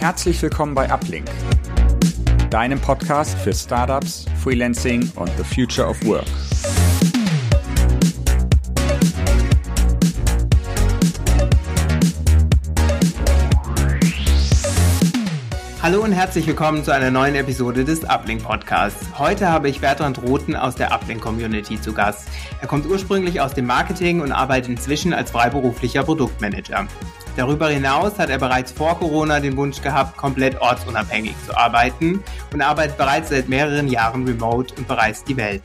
Herzlich willkommen bei Uplink, deinem Podcast für Startups, Freelancing und the Future of Work. Hallo und herzlich willkommen zu einer neuen Episode des Uplink Podcasts. Heute habe ich Bertrand Roten aus der Uplink Community zu Gast. Er kommt ursprünglich aus dem Marketing und arbeitet inzwischen als freiberuflicher Produktmanager. Darüber hinaus hat er bereits vor Corona den Wunsch gehabt, komplett ortsunabhängig zu arbeiten und arbeitet bereits seit mehreren Jahren remote und bereist die Welt.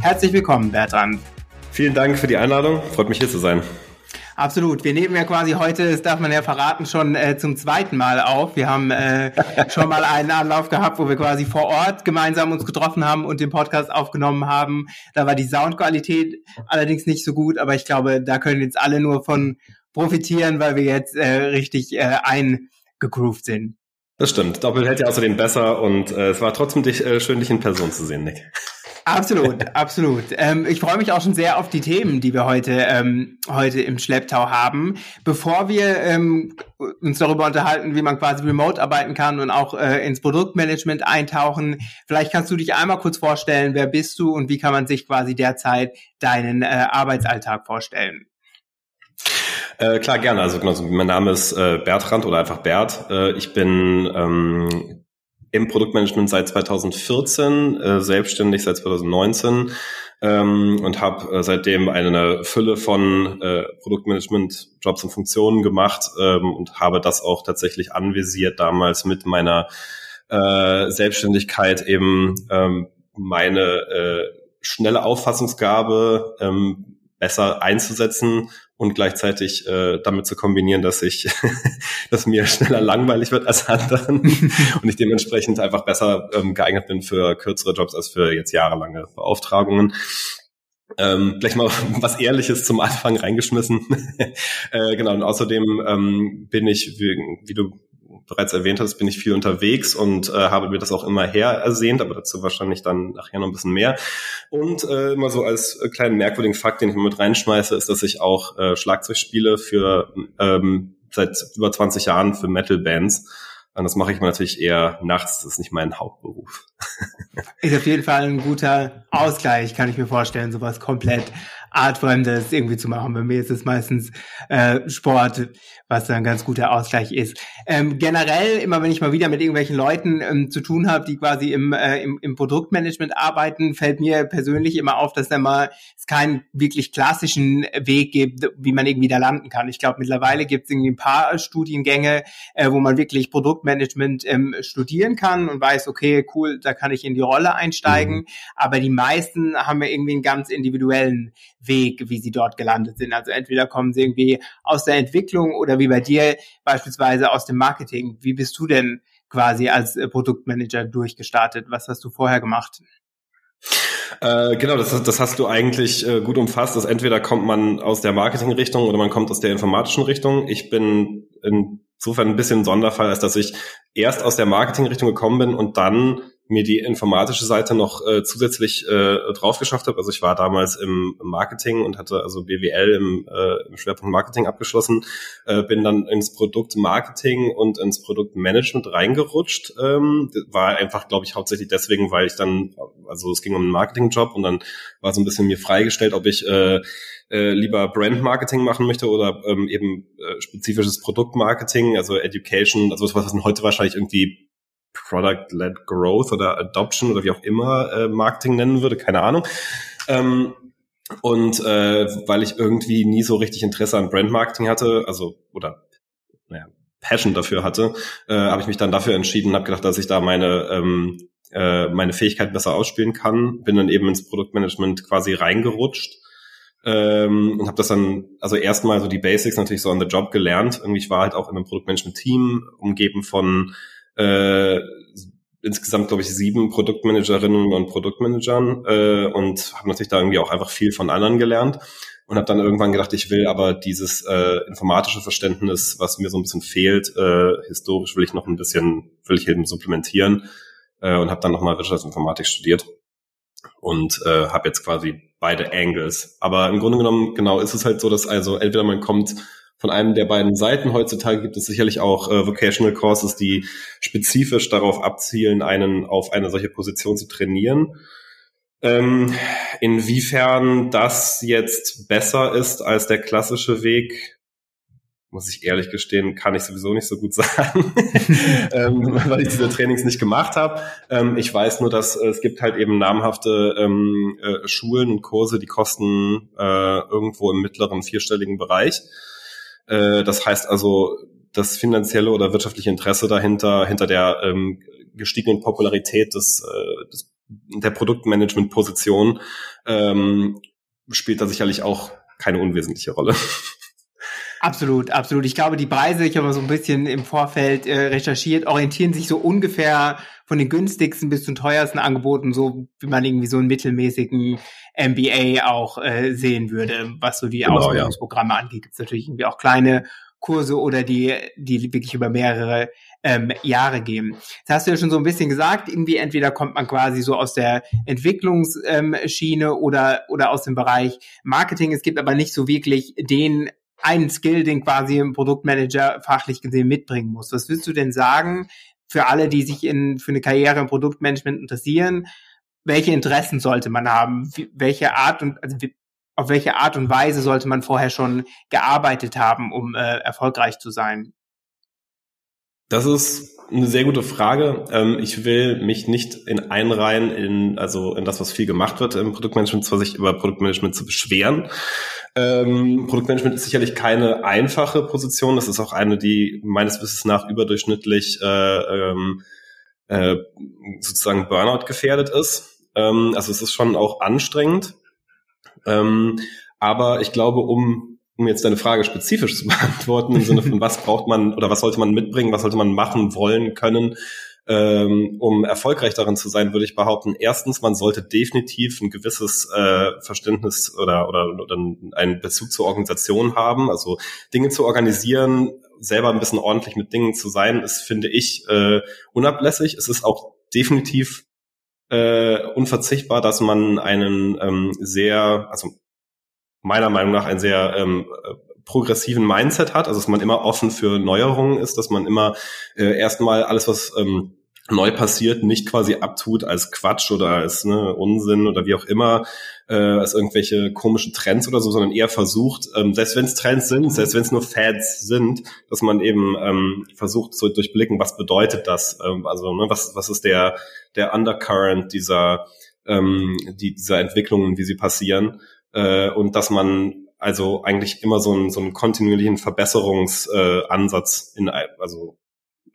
Herzlich willkommen, Bertrand. Vielen Dank für die Einladung. Freut mich hier zu sein. Absolut. Wir nehmen ja quasi heute, das darf man ja verraten, schon äh, zum zweiten Mal auf. Wir haben äh, schon mal einen Anlauf gehabt, wo wir quasi vor Ort gemeinsam uns getroffen haben und den Podcast aufgenommen haben. Da war die Soundqualität allerdings nicht so gut, aber ich glaube, da können jetzt alle nur von profitieren, weil wir jetzt äh, richtig äh, eingegroovt sind. Das stimmt. Doppel hält ja außerdem besser und äh, es war trotzdem dich, äh, schön, dich in Person zu sehen, Nick. Absolut, absolut. Ähm, ich freue mich auch schon sehr auf die Themen, die wir heute, ähm, heute im Schlepptau haben. Bevor wir ähm, uns darüber unterhalten, wie man quasi remote arbeiten kann und auch äh, ins Produktmanagement eintauchen, vielleicht kannst du dich einmal kurz vorstellen, wer bist du und wie kann man sich quasi derzeit deinen äh, Arbeitsalltag vorstellen? Äh, klar, gerne. Also genau, mein Name ist äh, Bertrand oder einfach Bert. Äh, ich bin ähm, im Produktmanagement seit 2014, äh, selbstständig seit 2019 ähm, und habe äh, seitdem eine Fülle von äh, Produktmanagement-Jobs und Funktionen gemacht ähm, und habe das auch tatsächlich anvisiert damals mit meiner äh, Selbstständigkeit eben ähm, meine äh, schnelle Auffassungsgabe ähm, besser einzusetzen und gleichzeitig äh, damit zu kombinieren, dass ich, dass mir schneller langweilig wird als anderen und ich dementsprechend einfach besser ähm, geeignet bin für kürzere Jobs als für jetzt jahrelange Beauftragungen. Ähm, gleich mal was Ehrliches zum Anfang reingeschmissen. äh, genau, und außerdem ähm, bin ich, wie, wie du bereits erwähnt hast, bin ich viel unterwegs und äh, habe mir das auch immer her ersehnt, aber dazu wahrscheinlich dann nachher noch ein bisschen mehr. Und äh, immer so als kleinen merkwürdigen Fakt, den ich mit reinschmeiße, ist, dass ich auch äh, Schlagzeug spiele für ähm, seit über 20 Jahren für Metal-Bands. Und das mache ich mir natürlich eher nachts, das ist nicht mein Hauptberuf. Ist auf jeden Fall ein guter Ausgleich, kann ich mir vorstellen, sowas komplett Artfremdes irgendwie zu machen. Bei mir ist es meistens äh, Sport, was dann ein ganz guter Ausgleich ist. Ähm, generell, immer wenn ich mal wieder mit irgendwelchen Leuten ähm, zu tun habe, die quasi im, äh, im, im Produktmanagement arbeiten, fällt mir persönlich immer auf, dass da mal es keinen wirklich klassischen Weg gibt, wie man irgendwie da landen kann. Ich glaube, mittlerweile gibt es irgendwie ein paar Studiengänge, äh, wo man wirklich Produktmanagement ähm, studieren kann und weiß, okay, cool, da kann ich in die Rolle einsteigen. Mhm. Aber die meisten haben ja irgendwie einen ganz individuellen Weg, wie sie dort gelandet sind. Also entweder kommen sie irgendwie aus der Entwicklung oder oder wie bei dir beispielsweise aus dem Marketing. Wie bist du denn quasi als äh, Produktmanager durchgestartet? Was hast du vorher gemacht? Äh, genau, das, das hast du eigentlich äh, gut umfasst. Dass entweder kommt man aus der Marketingrichtung oder man kommt aus der informatischen Richtung. Ich bin insofern ein bisschen Sonderfall, als dass ich erst aus der Marketingrichtung gekommen bin und dann mir die informatische Seite noch äh, zusätzlich äh, drauf geschafft habe. Also ich war damals im Marketing und hatte also BWL im, äh, im Schwerpunkt Marketing abgeschlossen, äh, bin dann ins Produktmarketing und ins Produktmanagement reingerutscht. Ähm, war einfach, glaube ich, hauptsächlich deswegen, weil ich dann, also es ging um einen Marketingjob und dann war so ein bisschen mir freigestellt, ob ich äh, äh, lieber Brand-Marketing machen möchte oder ähm, eben äh, spezifisches Produktmarketing, also Education, also was man heute wahrscheinlich irgendwie Product-led Growth oder Adoption oder wie auch immer äh, Marketing nennen würde, keine Ahnung. Ähm, und äh, weil ich irgendwie nie so richtig Interesse an Brand-Marketing hatte, also oder naja, Passion dafür hatte, äh, habe ich mich dann dafür entschieden und habe gedacht, dass ich da meine ähm, äh, meine Fähigkeit besser ausspielen kann. Bin dann eben ins Produktmanagement quasi reingerutscht ähm, und habe das dann also erstmal so die Basics natürlich so on the Job gelernt. Irgendwie ich war halt auch in einem Produktmanagement-Team umgeben von äh, insgesamt, glaube ich, sieben Produktmanagerinnen und Produktmanagern äh, und habe natürlich da irgendwie auch einfach viel von anderen gelernt und habe dann irgendwann gedacht, ich will aber dieses äh, informatische Verständnis, was mir so ein bisschen fehlt, äh, historisch will ich noch ein bisschen, will ich eben supplementieren äh, und habe dann nochmal Wirtschaftsinformatik studiert und äh, habe jetzt quasi beide Angles. Aber im Grunde genommen, genau, ist es halt so, dass also entweder man kommt von einem der beiden Seiten. Heutzutage gibt es sicherlich auch äh, Vocational Courses, die spezifisch darauf abzielen, einen auf eine solche Position zu trainieren. Ähm, inwiefern das jetzt besser ist als der klassische Weg, muss ich ehrlich gestehen, kann ich sowieso nicht so gut sagen, ähm, weil ich diese Trainings nicht gemacht habe. Ähm, ich weiß nur, dass äh, es gibt halt eben namhafte ähm, äh, Schulen und Kurse, die kosten äh, irgendwo im mittleren vierstelligen Bereich. Äh, das heißt also, das finanzielle oder wirtschaftliche Interesse dahinter, hinter der ähm, gestiegenen Popularität des, äh, des der Produktmanagement-Position ähm, spielt da sicherlich auch keine unwesentliche Rolle. Absolut, absolut. Ich glaube, die Preise, ich habe mal so ein bisschen im Vorfeld äh, recherchiert, orientieren sich so ungefähr von den günstigsten bis zum teuersten Angeboten, so wie man irgendwie so einen mittelmäßigen MBA auch äh, sehen würde, was so die genau, Ausbildungsprogramme ja. angeht. Gibt es natürlich irgendwie auch kleine Kurse oder die, die wirklich über mehrere ähm, Jahre gehen. Das hast du ja schon so ein bisschen gesagt, irgendwie entweder kommt man quasi so aus der Entwicklungsschiene ähm, oder, oder aus dem Bereich Marketing. Es gibt aber nicht so wirklich den einen Skill, den quasi ein Produktmanager fachlich gesehen mitbringen muss. Was willst du denn sagen für alle, die sich in, für eine Karriere im Produktmanagement interessieren? Welche Interessen sollte man haben? Welche Art und, also auf welche Art und Weise sollte man vorher schon gearbeitet haben, um äh, erfolgreich zu sein? Das ist eine sehr gute Frage. Ähm, ich will mich nicht in einreihen in, also in das, was viel gemacht wird im Produktmanagement, zwar sich über Produktmanagement zu beschweren. Ähm, Produktmanagement ist sicherlich keine einfache Position. Das ist auch eine, die meines Wissens nach überdurchschnittlich äh, ähm, äh, sozusagen Burnout gefährdet ist. Ähm, also es ist schon auch anstrengend. Ähm, aber ich glaube, um um jetzt deine Frage spezifisch zu beantworten, im Sinne von was braucht man oder was sollte man mitbringen, was sollte man machen wollen können, ähm, um erfolgreich darin zu sein, würde ich behaupten, erstens, man sollte definitiv ein gewisses äh, Verständnis oder, oder, oder einen Bezug zur Organisation haben. Also Dinge zu organisieren, selber ein bisschen ordentlich mit Dingen zu sein, ist, finde ich, äh, unablässig. Es ist auch definitiv äh, unverzichtbar, dass man einen ähm, sehr, also meiner Meinung nach einen sehr ähm, progressiven Mindset hat, also dass man immer offen für Neuerungen ist, dass man immer äh, erstmal alles, was ähm, neu passiert, nicht quasi abtut als Quatsch oder als ne, Unsinn oder wie auch immer, äh, als irgendwelche komischen Trends oder so, sondern eher versucht, ähm, selbst wenn es Trends sind, selbst wenn es nur Fads sind, dass man eben ähm, versucht zu durchblicken, was bedeutet das, ähm, also ne, was was ist der der Undercurrent dieser ähm, die, dieser Entwicklungen, wie sie passieren? Äh, und dass man also eigentlich immer so einen, so einen kontinuierlichen Verbesserungsansatz äh, in also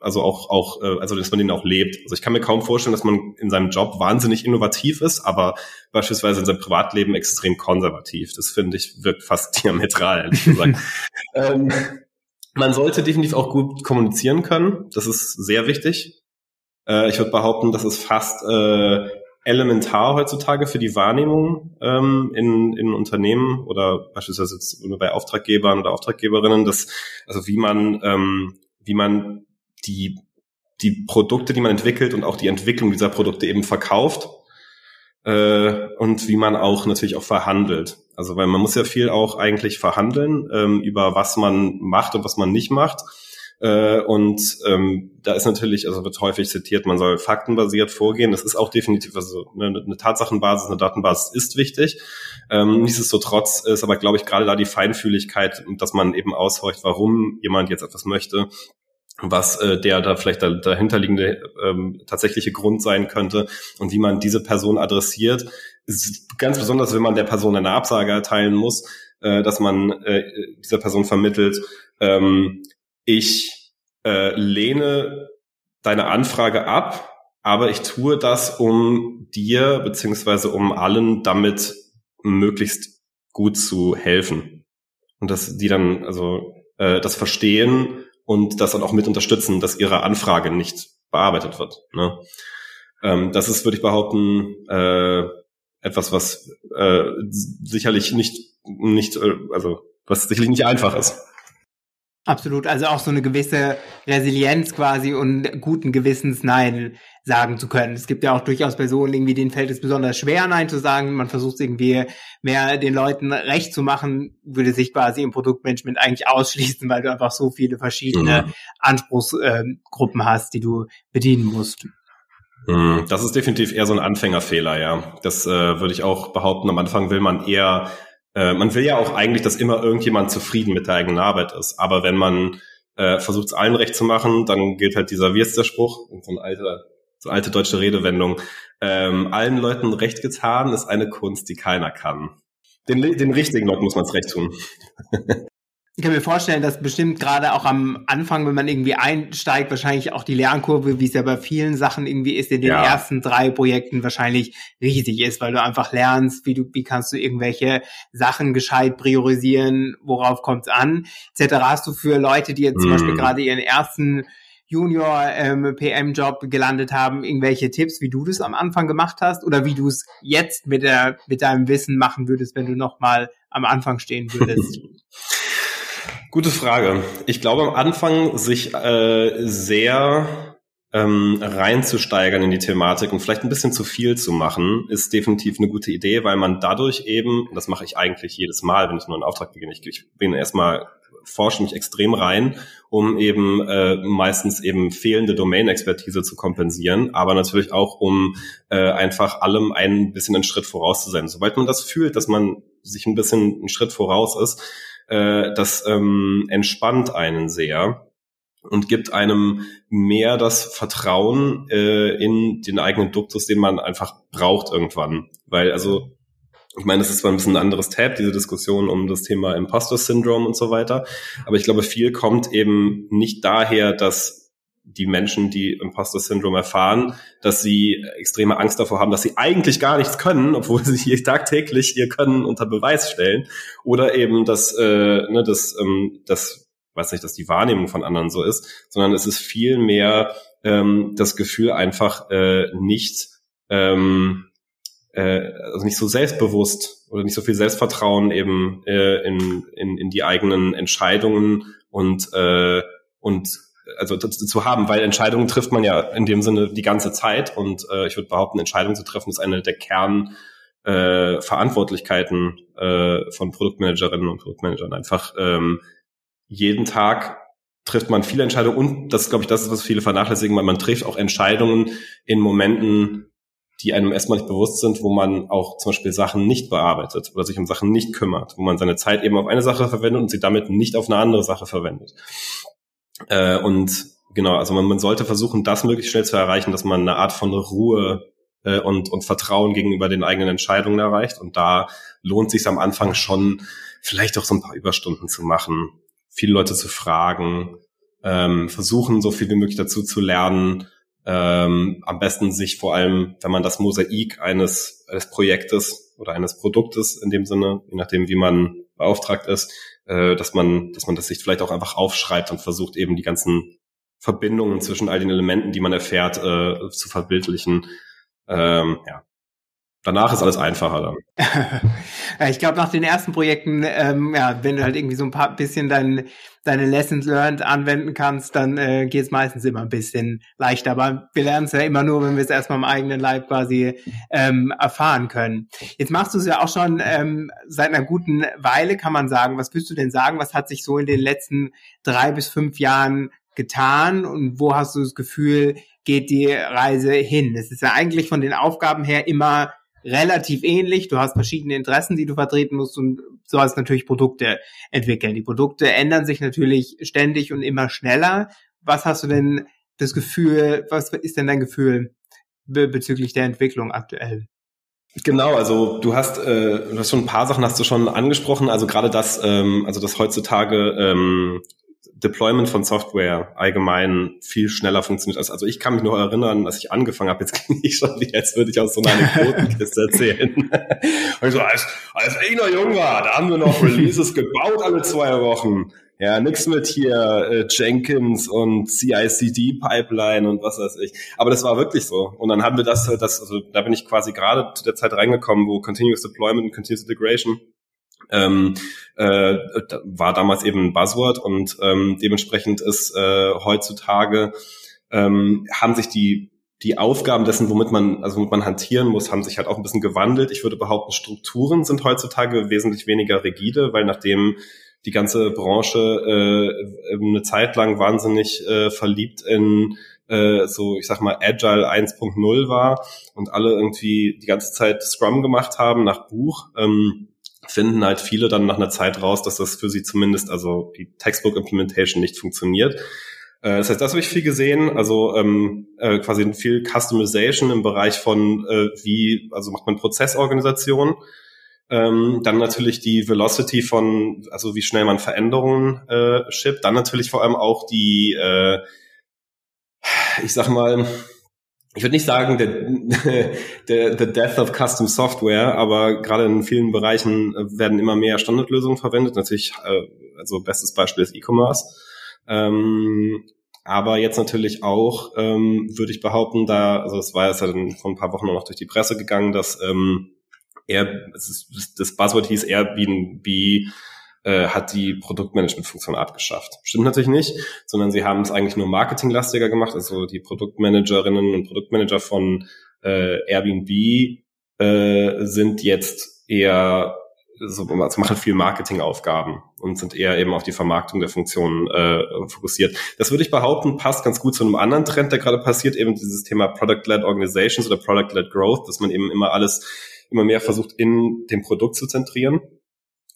also auch auch äh, also dass man den auch lebt. Also ich kann mir kaum vorstellen, dass man in seinem Job wahnsinnig innovativ ist, aber beispielsweise in seinem Privatleben extrem konservativ. Das finde ich wirkt fast diametral, ehrlich gesagt. ähm, man sollte definitiv auch gut kommunizieren können. Das ist sehr wichtig. Äh, ich würde behaupten, das ist fast äh, elementar heutzutage für die Wahrnehmung ähm, in, in Unternehmen oder beispielsweise jetzt bei Auftraggebern oder Auftraggeberinnen, dass also wie man ähm, wie man die die Produkte, die man entwickelt und auch die Entwicklung dieser Produkte eben verkauft äh, und wie man auch natürlich auch verhandelt. Also weil man muss ja viel auch eigentlich verhandeln ähm, über was man macht und was man nicht macht. Äh, und ähm, da ist natürlich, also wird häufig zitiert, man soll faktenbasiert vorgehen. Das ist auch definitiv, also eine, eine Tatsachenbasis, eine Datenbasis ist wichtig. Ähm, nichtsdestotrotz ist aber, glaube ich, gerade da die Feinfühligkeit, dass man eben aushorcht, warum jemand jetzt etwas möchte, was äh, der da vielleicht der dahinterliegende ähm, tatsächliche Grund sein könnte und wie man diese Person adressiert. Ist ganz besonders, wenn man der Person eine Absage erteilen muss, äh, dass man äh, dieser Person vermittelt, ähm, ich äh, lehne deine Anfrage ab, aber ich tue das, um dir beziehungsweise um allen damit möglichst gut zu helfen. Und dass die dann also äh, das verstehen und das dann auch mit unterstützen, dass ihre Anfrage nicht bearbeitet wird. Ne? Ähm, das ist, würde ich behaupten, äh, etwas, was äh, sicherlich nicht, nicht, äh, also was sicherlich nicht einfach ist. Absolut, also auch so eine gewisse Resilienz quasi und guten Gewissens Nein sagen zu können. Es gibt ja auch durchaus Personen, irgendwie denen fällt es besonders schwer, Nein zu sagen. Man versucht irgendwie mehr den Leuten recht zu machen, würde sich quasi im Produktmanagement eigentlich ausschließen, weil du einfach so viele verschiedene mhm. Anspruchsgruppen äh, hast, die du bedienen musst. Mhm. Das ist definitiv eher so ein Anfängerfehler, ja. Das äh, würde ich auch behaupten. Am Anfang will man eher äh, man will ja auch eigentlich, dass immer irgendjemand zufrieden mit der eigenen Arbeit ist. Aber wenn man äh, versucht, es allen recht zu machen, dann gilt halt dieser Wirster-Spruch, so eine alte, so eine alte deutsche Redewendung. Ähm, allen Leuten recht getan ist eine Kunst, die keiner kann. Den, den richtigen Leuten muss man es recht tun. Ich kann mir vorstellen, dass bestimmt gerade auch am Anfang, wenn man irgendwie einsteigt, wahrscheinlich auch die Lernkurve, wie es ja bei vielen Sachen irgendwie ist, in den ja. ersten drei Projekten wahrscheinlich riesig ist, weil du einfach lernst, wie du, wie kannst du irgendwelche Sachen gescheit priorisieren, worauf kommt es an, etc. Hast du für Leute, die jetzt mm. zum Beispiel mhm. gerade ihren ersten Junior ähm, PM-Job gelandet haben, irgendwelche Tipps, wie du das am Anfang gemacht hast oder wie du es jetzt mit der mit deinem Wissen machen würdest, wenn du noch mal am Anfang stehen würdest? Gute Frage. Ich glaube am Anfang sich äh, sehr ähm, reinzusteigern in die Thematik und vielleicht ein bisschen zu viel zu machen, ist definitiv eine gute Idee, weil man dadurch eben, das mache ich eigentlich jedes Mal, wenn ich nur einen Auftrag beginne, ich, ich bin erstmal forsche mich extrem rein, um eben äh, meistens eben fehlende Domain-Expertise zu kompensieren, aber natürlich auch, um äh, einfach allem ein bisschen einen Schritt voraus zu sein. Sobald man das fühlt, dass man sich ein bisschen einen Schritt voraus ist, äh, das ähm, entspannt einen sehr und gibt einem mehr das Vertrauen äh, in den eigenen Duktus, den man einfach braucht irgendwann. Weil, also, ich meine, das ist zwar ein bisschen ein anderes Tab, diese Diskussion um das Thema Imposter Syndrome und so weiter, aber ich glaube, viel kommt eben nicht daher, dass die Menschen, die Imposter Syndrome erfahren, dass sie extreme Angst davor haben, dass sie eigentlich gar nichts können, obwohl sie hier tagtäglich ihr Können unter Beweis stellen, oder eben, dass äh, ne, das, ähm, das, weiß nicht, dass die Wahrnehmung von anderen so ist, sondern es ist viel mehr ähm, das Gefühl einfach äh, nicht ähm, äh, also nicht so selbstbewusst oder nicht so viel Selbstvertrauen eben äh, in, in, in die eigenen Entscheidungen und äh, und also zu haben, weil Entscheidungen trifft man ja in dem Sinne die ganze Zeit und äh, ich würde behaupten, Entscheidungen zu treffen ist eine der Kern äh, Verantwortlichkeiten äh, von Produktmanagerinnen und Produktmanagern. Einfach ähm, jeden Tag trifft man viele Entscheidungen und das glaube ich, das ist, was viele vernachlässigen, weil man trifft auch Entscheidungen in Momenten, die einem erstmal nicht bewusst sind, wo man auch zum Beispiel Sachen nicht bearbeitet oder sich um Sachen nicht kümmert, wo man seine Zeit eben auf eine Sache verwendet und sie damit nicht auf eine andere Sache verwendet. Äh, und genau, also man, man sollte versuchen, das möglichst schnell zu erreichen, dass man eine Art von Ruhe äh, und, und Vertrauen gegenüber den eigenen Entscheidungen erreicht. Und da lohnt sich am Anfang schon, vielleicht auch so ein paar Überstunden zu machen, viele Leute zu fragen, ähm, versuchen, so viel wie möglich dazu zu lernen. Ähm, am besten sich vor allem, wenn man das Mosaik eines, eines Projektes oder eines Produktes in dem Sinne, je nachdem, wie man beauftragt ist, äh, dass man, dass man das sich vielleicht auch einfach aufschreibt und versucht eben die ganzen Verbindungen zwischen all den Elementen, die man erfährt, äh, zu verbildlichen. Ähm, ja. Danach ist alles einfacher dann. ich glaube, nach den ersten Projekten, ähm, ja, wenn du halt irgendwie so ein paar bisschen dein, deine Lessons learned anwenden kannst, dann äh, geht es meistens immer ein bisschen leichter. Aber wir lernen es ja immer nur, wenn wir es erstmal im eigenen Leib quasi ähm, erfahren können. Jetzt machst du es ja auch schon ähm, seit einer guten Weile, kann man sagen. Was würdest du denn sagen? Was hat sich so in den letzten drei bis fünf Jahren getan und wo hast du das Gefühl, geht die Reise hin? Es ist ja eigentlich von den Aufgaben her immer relativ ähnlich. Du hast verschiedene Interessen, die du vertreten musst und so hast natürlich Produkte entwickeln. Die Produkte ändern sich natürlich ständig und immer schneller. Was hast du denn das Gefühl, was ist denn dein Gefühl be bezüglich der Entwicklung aktuell? Genau, also du hast, äh, du hast schon ein paar Sachen hast du schon angesprochen. Also gerade das, ähm, also dass heutzutage ähm, Deployment von Software allgemein viel schneller funktioniert. Also, also ich kann mich nur erinnern, als ich angefangen habe, jetzt klinge ich schon wie, als würde ich aus so einer Anekdotenkiste erzählen. Und so, als, als ich noch jung war, da haben wir noch Releases gebaut alle zwei Wochen. Ja, nix mit hier äh, Jenkins und CI/CD-Pipeline und was weiß ich. Aber das war wirklich so. Und dann haben wir das, das also da bin ich quasi gerade zu der Zeit reingekommen, wo Continuous Deployment und Continuous Integration ähm, äh, war damals eben ein Buzzword und ähm, dementsprechend ist äh, heutzutage ähm, haben sich die die Aufgaben dessen, womit man, also womit man hantieren muss, haben sich halt auch ein bisschen gewandelt. Ich würde behaupten, Strukturen sind heutzutage wesentlich weniger rigide, weil nachdem die ganze Branche äh, eine Zeit lang wahnsinnig äh, verliebt in äh, so, ich sag mal, Agile 1.0 war und alle irgendwie die ganze Zeit Scrum gemacht haben nach Buch, ähm, finden halt viele dann nach einer Zeit raus, dass das für sie zumindest, also die Textbook Implementation nicht funktioniert. Äh, das heißt, das habe ich viel gesehen, also ähm, äh, quasi viel Customization im Bereich von äh, wie, also macht man Prozessorganisation. Ähm, dann natürlich die Velocity von, also wie schnell man Veränderungen äh, shippt. Dann natürlich vor allem auch die, äh, ich sag mal, ich würde nicht sagen, der, der, the death of custom software, aber gerade in vielen Bereichen werden immer mehr Standardlösungen verwendet. Natürlich, äh, also bestes Beispiel ist E-Commerce. Ähm, aber jetzt natürlich auch, ähm, würde ich behaupten, da, also es war ja dann vor ein paar Wochen noch durch die Presse gegangen, dass ähm, Air, das Buzzword hieß Airbnb äh, hat die Produktmanagement-Funktion abgeschafft. Stimmt natürlich nicht, sondern sie haben es eigentlich nur marketinglastiger gemacht. Also die Produktmanagerinnen und Produktmanager von äh, Airbnb äh, sind jetzt eher so, also machen viel Marketingaufgaben und sind eher eben auf die Vermarktung der Funktionen äh, fokussiert. Das würde ich behaupten, passt ganz gut zu einem anderen Trend, der gerade passiert, eben dieses Thema Product-led Organizations oder Product-led Growth, dass man eben immer alles immer mehr versucht, in dem Produkt zu zentrieren.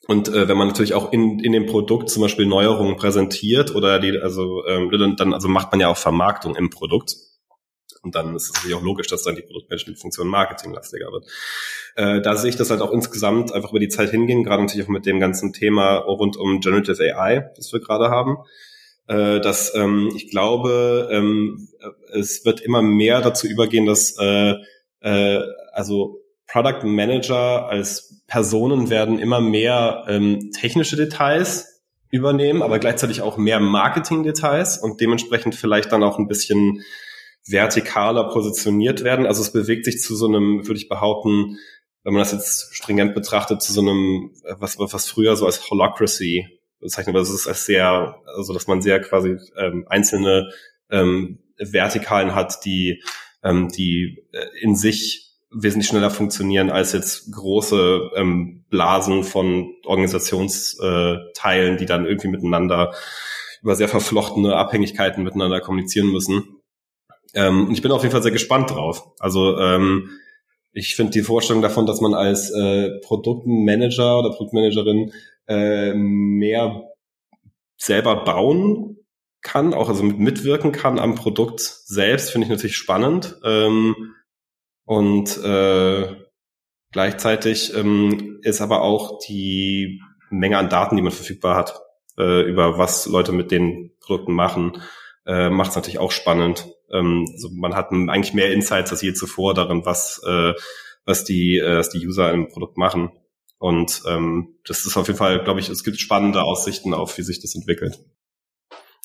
Und äh, wenn man natürlich auch in, in dem Produkt zum Beispiel Neuerungen präsentiert oder die, also ähm, dann also macht man ja auch Vermarktung im Produkt. Und dann ist es natürlich auch logisch, dass dann die Produktmanagement-Funktion marketinglastiger wird. Äh, da sehe ich das halt auch insgesamt einfach über die Zeit hingehen, gerade natürlich auch mit dem ganzen Thema rund um Generative AI, das wir gerade haben. Äh, dass ähm, ich glaube, ähm, es wird immer mehr dazu übergehen, dass äh, äh, also Product Manager als Personen werden immer mehr ähm, technische Details übernehmen, aber gleichzeitig auch mehr Marketing-Details und dementsprechend vielleicht dann auch ein bisschen vertikaler positioniert werden. Also es bewegt sich zu so einem, würde ich behaupten, wenn man das jetzt stringent betrachtet, zu so einem, was, was früher so als Holacracy bezeichnet, das ist als sehr, also dass man sehr quasi ähm, einzelne ähm, Vertikalen hat, die, ähm, die äh, in sich wesentlich schneller funktionieren als jetzt große ähm, Blasen von Organisationsteilen, die dann irgendwie miteinander über sehr verflochtene Abhängigkeiten miteinander kommunizieren müssen. Ähm, und ich bin auf jeden Fall sehr gespannt drauf. Also ähm, ich finde die Vorstellung davon, dass man als äh, Produktmanager oder Produktmanagerin äh, mehr selber bauen kann, auch also mitwirken kann am Produkt selbst, finde ich natürlich spannend. Ähm, und äh, gleichzeitig ähm, ist aber auch die Menge an Daten, die man verfügbar hat, äh, über was Leute mit den Produkten machen, äh, macht es natürlich auch spannend. Ähm, also man hat eigentlich mehr Insights als je zuvor darin, was, äh, was, die, äh, was die User im Produkt machen. Und ähm, das ist auf jeden Fall, glaube ich, es gibt spannende Aussichten auf, wie sich das entwickelt.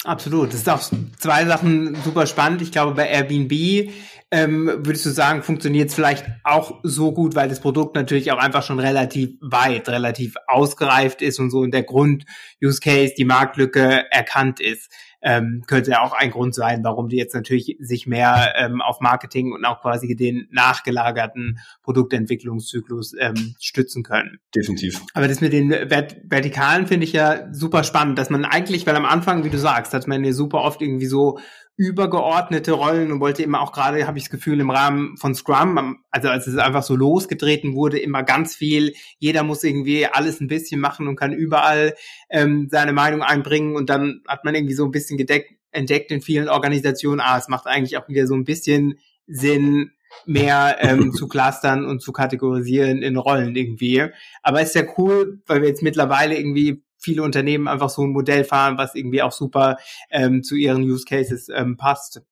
Absolut. Das ist auch zwei Sachen super spannend. Ich glaube, bei Airbnb ähm, würdest du sagen, funktioniert es vielleicht auch so gut, weil das Produkt natürlich auch einfach schon relativ weit, relativ ausgereift ist und so in der Grund-Use-Case, die Marktlücke erkannt ist. Ähm, könnte ja auch ein Grund sein, warum die jetzt natürlich sich mehr ähm, auf Marketing und auch quasi den nachgelagerten Produktentwicklungszyklus ähm, stützen können. Definitiv. Aber das mit den Vert Vertikalen finde ich ja super spannend, dass man eigentlich, weil am Anfang, wie du sagst, hat man ja super oft irgendwie so übergeordnete Rollen und wollte immer auch gerade, habe ich das Gefühl, im Rahmen von Scrum, also als es einfach so losgetreten wurde, immer ganz viel, jeder muss irgendwie alles ein bisschen machen und kann überall ähm, seine Meinung einbringen und dann hat man irgendwie so ein bisschen gedeckt, entdeckt in vielen Organisationen, ah, es macht eigentlich auch wieder so ein bisschen Sinn, mehr ähm, zu clustern und zu kategorisieren in Rollen irgendwie. Aber ist ja cool, weil wir jetzt mittlerweile irgendwie viele Unternehmen einfach so ein Modell fahren, was irgendwie auch super ähm, zu ihren Use Cases ähm, passt.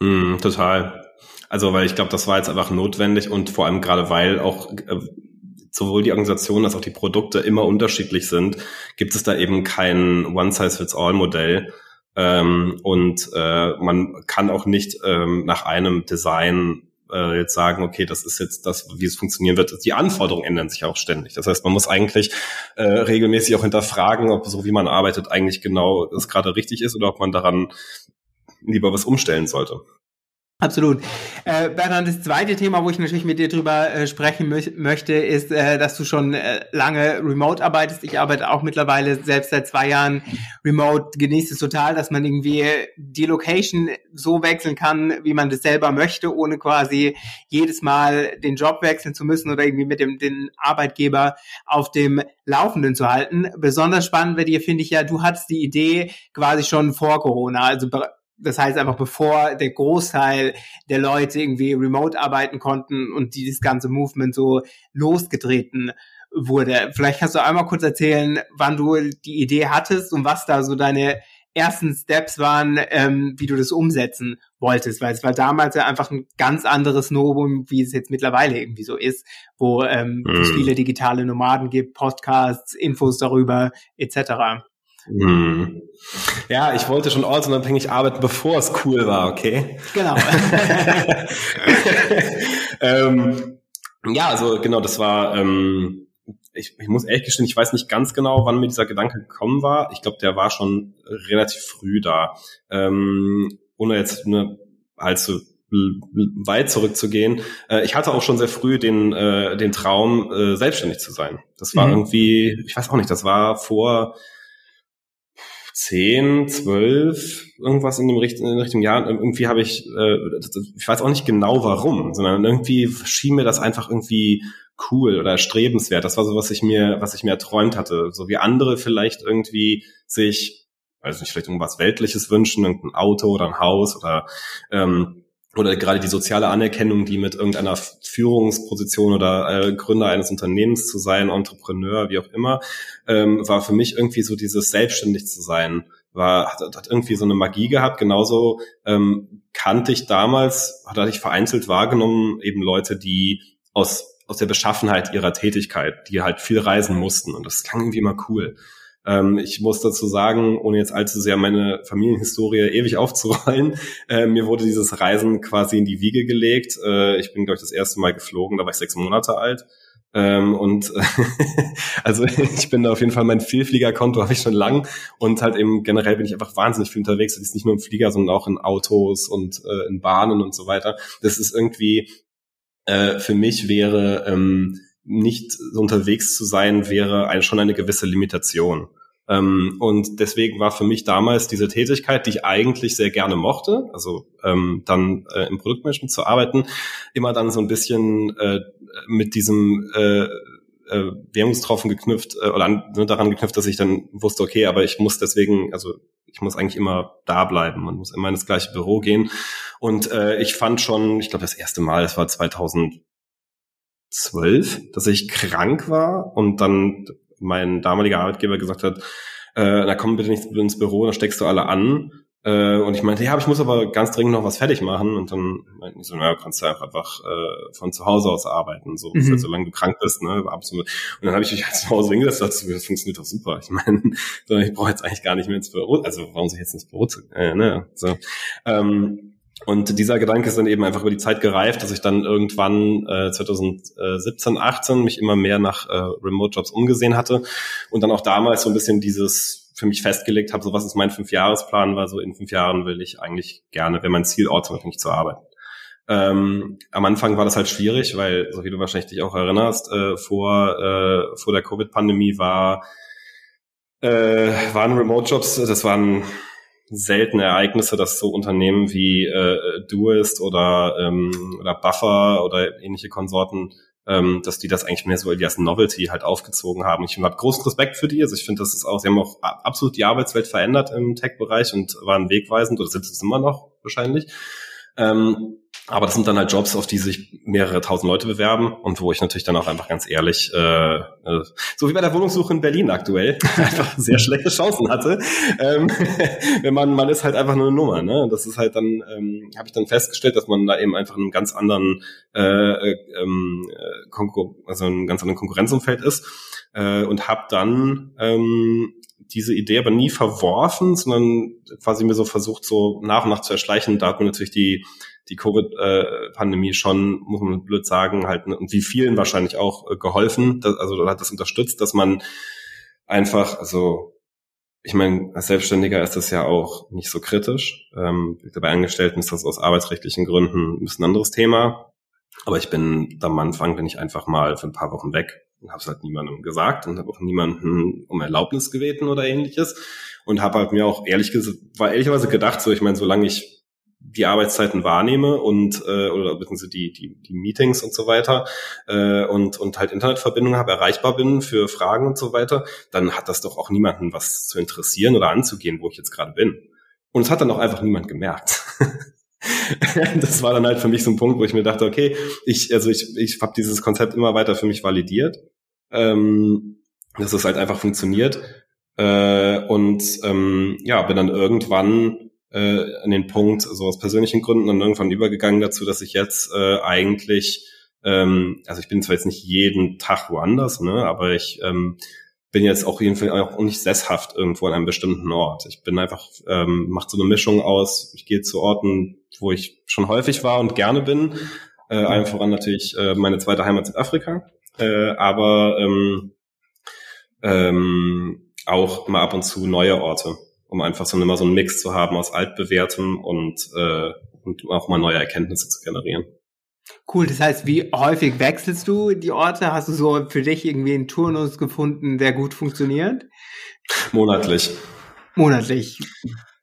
Mm, total. Also, weil ich glaube, das war jetzt einfach notwendig und vor allem gerade weil auch äh, sowohl die Organisation als auch die Produkte immer unterschiedlich sind, gibt es da eben kein One-Size-Fits-All-Modell. Ähm, und äh, man kann auch nicht ähm, nach einem Design äh, jetzt sagen, okay, das ist jetzt das, wie es funktionieren wird. Die Anforderungen ändern sich auch ständig. Das heißt, man muss eigentlich äh, regelmäßig auch hinterfragen, ob so wie man arbeitet eigentlich genau das gerade richtig ist oder ob man daran lieber was umstellen sollte. Absolut. Äh, Bernhard, das zweite Thema, wo ich natürlich mit dir drüber äh, sprechen mö möchte, ist, äh, dass du schon äh, lange remote arbeitest. Ich arbeite auch mittlerweile selbst seit zwei Jahren remote. Genießt es total, dass man irgendwie die Location so wechseln kann, wie man das selber möchte, ohne quasi jedes Mal den Job wechseln zu müssen oder irgendwie mit dem den Arbeitgeber auf dem Laufenden zu halten. Besonders spannend bei dir finde ich ja, du hattest die Idee quasi schon vor Corona, also das heißt einfach, bevor der Großteil der Leute irgendwie remote arbeiten konnten und dieses ganze Movement so losgetreten wurde. Vielleicht kannst du einmal kurz erzählen, wann du die Idee hattest und was da so deine ersten Steps waren, ähm, wie du das umsetzen wolltest, weil es war damals ja einfach ein ganz anderes Novum, wie es jetzt mittlerweile irgendwie so ist, wo ähm, mm. es viele digitale Nomaden gibt, Podcasts, Infos darüber etc. Hm. Ja, ich wollte schon ortsunabhängig arbeiten, bevor es cool war, okay? Genau. ähm, ja, also genau, das war, ähm, ich, ich muss ehrlich gestehen, ich weiß nicht ganz genau, wann mir dieser Gedanke gekommen war. Ich glaube, der war schon relativ früh da. Ähm, ohne jetzt ne, allzu weit zurückzugehen. Äh, ich hatte auch schon sehr früh den, äh, den Traum, äh, selbstständig zu sein. Das war mhm. irgendwie, ich weiß auch nicht, das war vor zehn, zwölf, irgendwas in dem Richt in Richtung Jahr. Irgendwie habe ich, äh, ich weiß auch nicht genau warum, sondern irgendwie schien mir das einfach irgendwie cool oder strebenswert. Das war so, was ich mir, was ich mir erträumt hatte. So wie andere vielleicht irgendwie sich, weiß nicht, vielleicht irgendwas Weltliches wünschen, irgendein Auto oder ein Haus oder ähm, oder gerade die soziale Anerkennung, die mit irgendeiner Führungsposition oder äh, Gründer eines Unternehmens zu sein, Entrepreneur, wie auch immer, ähm, war für mich irgendwie so dieses selbstständig zu sein, war hat, hat irgendwie so eine Magie gehabt. Genauso ähm, kannte ich damals, hatte ich vereinzelt wahrgenommen eben Leute, die aus aus der Beschaffenheit ihrer Tätigkeit, die halt viel reisen mussten und das klang irgendwie immer cool. Ähm, ich muss dazu sagen, ohne jetzt allzu sehr meine Familienhistorie ewig aufzurollen, äh, mir wurde dieses Reisen quasi in die Wiege gelegt. Äh, ich bin, glaube ich, das erste Mal geflogen, da war ich sechs Monate alt. Ähm, und also ich bin da auf jeden Fall mein Vielfliegerkonto habe ich schon lang und halt eben generell bin ich einfach wahnsinnig viel unterwegs. Das ist nicht nur im Flieger, sondern auch in Autos und äh, in Bahnen und so weiter. Das ist irgendwie äh, für mich wäre ähm, nicht unterwegs zu sein, wäre ein, schon eine gewisse Limitation. Ähm, und deswegen war für mich damals diese Tätigkeit, die ich eigentlich sehr gerne mochte, also ähm, dann äh, im Produktmanagement zu arbeiten, immer dann so ein bisschen äh, mit diesem äh, äh, Währungstropfen geknüpft äh, oder an, ne, daran geknüpft, dass ich dann wusste, okay, aber ich muss deswegen, also ich muss eigentlich immer da bleiben, man muss immer ins gleiche Büro gehen. Und äh, ich fand schon, ich glaube, das erste Mal, es war 2000 zwölf, dass ich krank war und dann mein damaliger Arbeitgeber gesagt hat, äh, na komm bitte nicht ins Büro, dann steckst du alle an. Äh, und ich meinte, ja, ich muss aber ganz dringend noch was fertig machen. Und dann meinten die so, naja, kannst du einfach äh, von zu Hause aus arbeiten, so mhm. solange du krank bist. Ne? Absolut. Und dann habe ich mich halt zu Hause hingesetzt und dachte, das funktioniert doch super. Ich meine, ich brauche jetzt eigentlich gar nicht mehr ins Büro. Also warum soll ich jetzt ins Büro zu? Äh, ne? so. Ähm, und dieser Gedanke ist dann eben einfach über die Zeit gereift, dass ich dann irgendwann äh, 2017, 18 mich immer mehr nach äh, Remote-Jobs umgesehen hatte und dann auch damals so ein bisschen dieses für mich festgelegt habe, so was ist mein Fünfjahresplan, war so in fünf Jahren will ich eigentlich gerne, wenn mein Ziel ortsunabhängig zu arbeiten. Ähm, am Anfang war das halt schwierig, weil, so wie du wahrscheinlich dich auch erinnerst, äh, vor, äh, vor der Covid-Pandemie war, äh, waren Remote-Jobs, das waren seltene Ereignisse, dass so Unternehmen wie äh, Duist oder, ähm, oder Buffer oder ähnliche Konsorten, ähm, dass die das eigentlich mehr so als Novelty halt aufgezogen haben. Ich habe großen Respekt für die. Also ich finde, das ist auch, sie haben auch absolut die Arbeitswelt verändert im Tech-Bereich und waren wegweisend oder sind es immer noch wahrscheinlich. Ähm, aber das sind dann halt Jobs, auf die sich mehrere tausend Leute bewerben und wo ich natürlich dann auch einfach ganz ehrlich, äh, äh, so wie bei der Wohnungssuche in Berlin aktuell, einfach sehr schlechte Chancen hatte. Ähm, wenn man, man ist halt einfach nur eine Nummer. Ne? Das ist halt dann, ähm, habe ich dann festgestellt, dass man da eben einfach in einem ganz anderen, äh, äh, ähm, Konkur also in einem ganz anderen Konkurrenzumfeld ist äh, und habe dann ähm, diese Idee aber nie verworfen, sondern quasi mir so versucht, so nach und nach zu erschleichen. Da hat mir natürlich die die Covid-Pandemie schon, muss man blöd sagen, halt und wie vielen wahrscheinlich auch äh, geholfen, also hat das unterstützt, dass man einfach, also ich meine, als Selbstständiger ist das ja auch nicht so kritisch. Ähm, bei Angestellten ist das aus arbeitsrechtlichen Gründen ein bisschen anderes Thema. Aber ich bin am Anfang bin ich einfach mal für ein paar Wochen weg und habe es halt niemandem gesagt und habe auch niemanden um Erlaubnis gebeten oder ähnliches und habe halt mir auch ehrlich gesagt, war ehrlicherweise gedacht, so ich meine, solange ich die Arbeitszeiten wahrnehme und äh, oder beziehungsweise die, die, die Meetings und so weiter äh, und, und halt Internetverbindung habe, erreichbar bin für Fragen und so weiter, dann hat das doch auch niemanden was zu interessieren oder anzugehen, wo ich jetzt gerade bin. Und es hat dann auch einfach niemand gemerkt. das war dann halt für mich so ein Punkt, wo ich mir dachte, okay, ich, also ich, ich habe dieses Konzept immer weiter für mich validiert, ähm, dass es halt einfach funktioniert. Äh, und ähm, ja, bin dann irgendwann äh, an den Punkt, so aus persönlichen Gründen, dann irgendwann übergegangen dazu, dass ich jetzt äh, eigentlich, ähm, also ich bin zwar jetzt nicht jeden Tag woanders, ne, aber ich ähm, bin jetzt auch jeden Fall auch nicht sesshaft irgendwo an einem bestimmten Ort. Ich bin einfach, ähm, macht so eine Mischung aus, ich gehe zu Orten, wo ich schon häufig war und gerne bin. Äh, allen voran natürlich äh, meine zweite Heimat Südafrika. Äh, aber ähm, ähm, auch mal ab und zu neue Orte, um einfach so immer so einen Mix zu haben aus altbewährtem und, äh, und auch mal neue Erkenntnisse zu generieren. Cool, das heißt, wie häufig wechselst du die Orte? Hast du so für dich irgendwie einen Turnus gefunden, der gut funktioniert? Monatlich. Monatlich.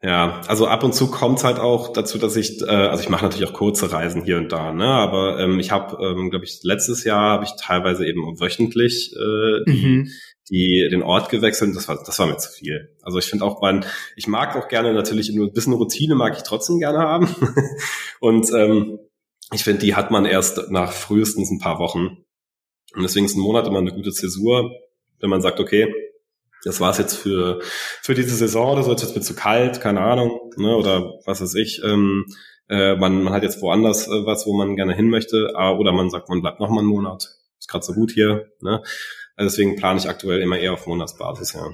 Ja, also ab und zu kommt halt auch dazu, dass ich, äh, also ich mache natürlich auch kurze Reisen hier und da, ne? Aber ähm, ich habe, ähm, glaube ich, letztes Jahr habe ich teilweise eben wöchentlich äh, die, mhm. Die den Ort gewechselt. Das war, das war mir zu viel. Also ich finde auch, man, ich mag auch gerne natürlich nur ein bisschen Routine mag ich trotzdem gerne haben. und ähm, ich finde, die hat man erst nach frühestens ein paar Wochen. Und deswegen ist ein Monat immer eine gute Zäsur, wenn man sagt, okay, das war's jetzt für, für diese Saison oder so, jetzt mir zu kalt, keine Ahnung, ne, oder was weiß ich. Ähm, äh, man, man hat jetzt woanders äh, was, wo man gerne hin möchte, äh, oder man sagt, man bleibt noch mal einen Monat. Ist gerade so gut hier. Ne? Also deswegen plane ich aktuell immer eher auf Monatsbasis, ja.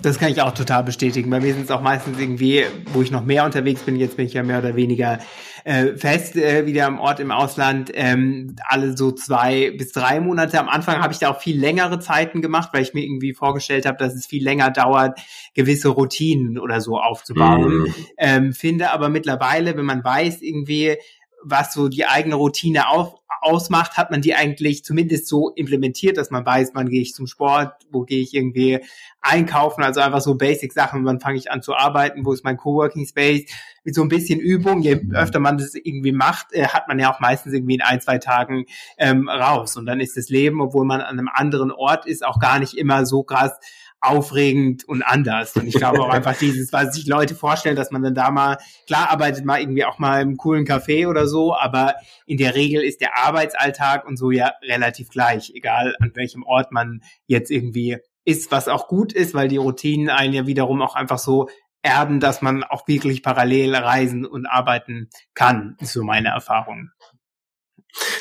Das kann ich auch total bestätigen. Bei mir sind es auch meistens irgendwie, wo ich noch mehr unterwegs bin, jetzt bin ich ja mehr oder weniger äh, fest äh, wieder am Ort im Ausland, ähm, alle so zwei bis drei Monate. Am Anfang habe ich da auch viel längere Zeiten gemacht, weil ich mir irgendwie vorgestellt habe, dass es viel länger dauert, gewisse Routinen oder so aufzubauen. Mhm. Ähm, finde aber mittlerweile, wenn man weiß irgendwie, was so die eigene Routine auf, ausmacht, hat man die eigentlich zumindest so implementiert, dass man weiß, wann gehe ich zum Sport, wo gehe ich irgendwie einkaufen, also einfach so Basic-Sachen, wann fange ich an zu arbeiten, wo ist mein Coworking Space, mit so ein bisschen Übung, je öfter man das irgendwie macht, äh, hat man ja auch meistens irgendwie in ein, zwei Tagen ähm, raus. Und dann ist das Leben, obwohl man an einem anderen Ort ist, auch gar nicht immer so krass aufregend und anders. Und ich glaube auch einfach dieses, was sich Leute vorstellen, dass man dann da mal, klar arbeitet mal irgendwie auch mal im coolen Café oder so, aber in der Regel ist der Arbeitsalltag und so ja relativ gleich, egal an welchem Ort man jetzt irgendwie ist, was auch gut ist, weil die Routinen einen ja wiederum auch einfach so erben, dass man auch wirklich parallel reisen und arbeiten kann, ist so meine Erfahrung.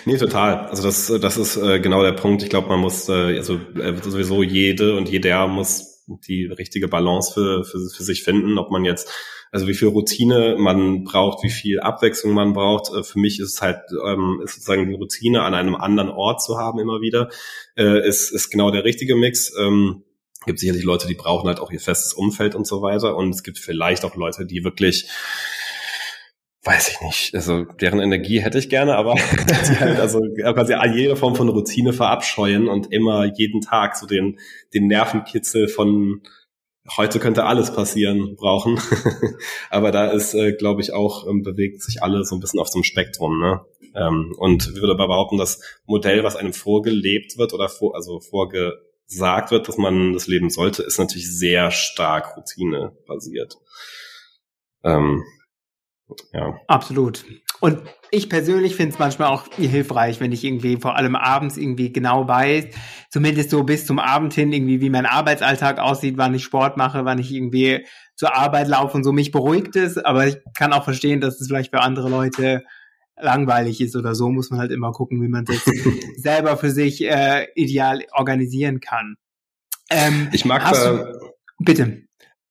Nee, total. Also das, das ist äh, genau der Punkt. Ich glaube, man muss, äh, also äh, sowieso jede und jeder muss die richtige Balance für, für, für sich finden, ob man jetzt, also wie viel Routine man braucht, wie viel Abwechslung man braucht. Äh, für mich ist es halt, ähm, ist sozusagen die Routine an einem anderen Ort zu haben immer wieder, äh, ist, ist genau der richtige Mix. Ähm, gibt sicherlich Leute, die brauchen halt auch ihr festes Umfeld und so weiter. Und es gibt vielleicht auch Leute, die wirklich weiß ich nicht. Also deren Energie hätte ich gerne, aber halt also quasi jede Form von Routine verabscheuen und immer jeden Tag so den, den Nervenkitzel von heute könnte alles passieren brauchen. aber da ist, äh, glaube ich, auch ähm, bewegt sich alle so ein bisschen auf so einem Spektrum. Ne? Ähm, und würde aber behaupten, das Modell, was einem vorgelebt wird oder vor, also vorgesagt wird, dass man das leben sollte, ist natürlich sehr stark Routine basiert. Ähm, ja. Absolut. Und ich persönlich finde es manchmal auch hilfreich, wenn ich irgendwie vor allem abends irgendwie genau weiß, zumindest so bis zum Abend hin irgendwie, wie mein Arbeitsalltag aussieht, wann ich Sport mache, wann ich irgendwie zur Arbeit laufe und so mich beruhigt ist. Aber ich kann auch verstehen, dass es vielleicht für andere Leute langweilig ist oder so, muss man halt immer gucken, wie man das selber für sich äh, ideal organisieren kann. Ähm, ich mag da, bitte.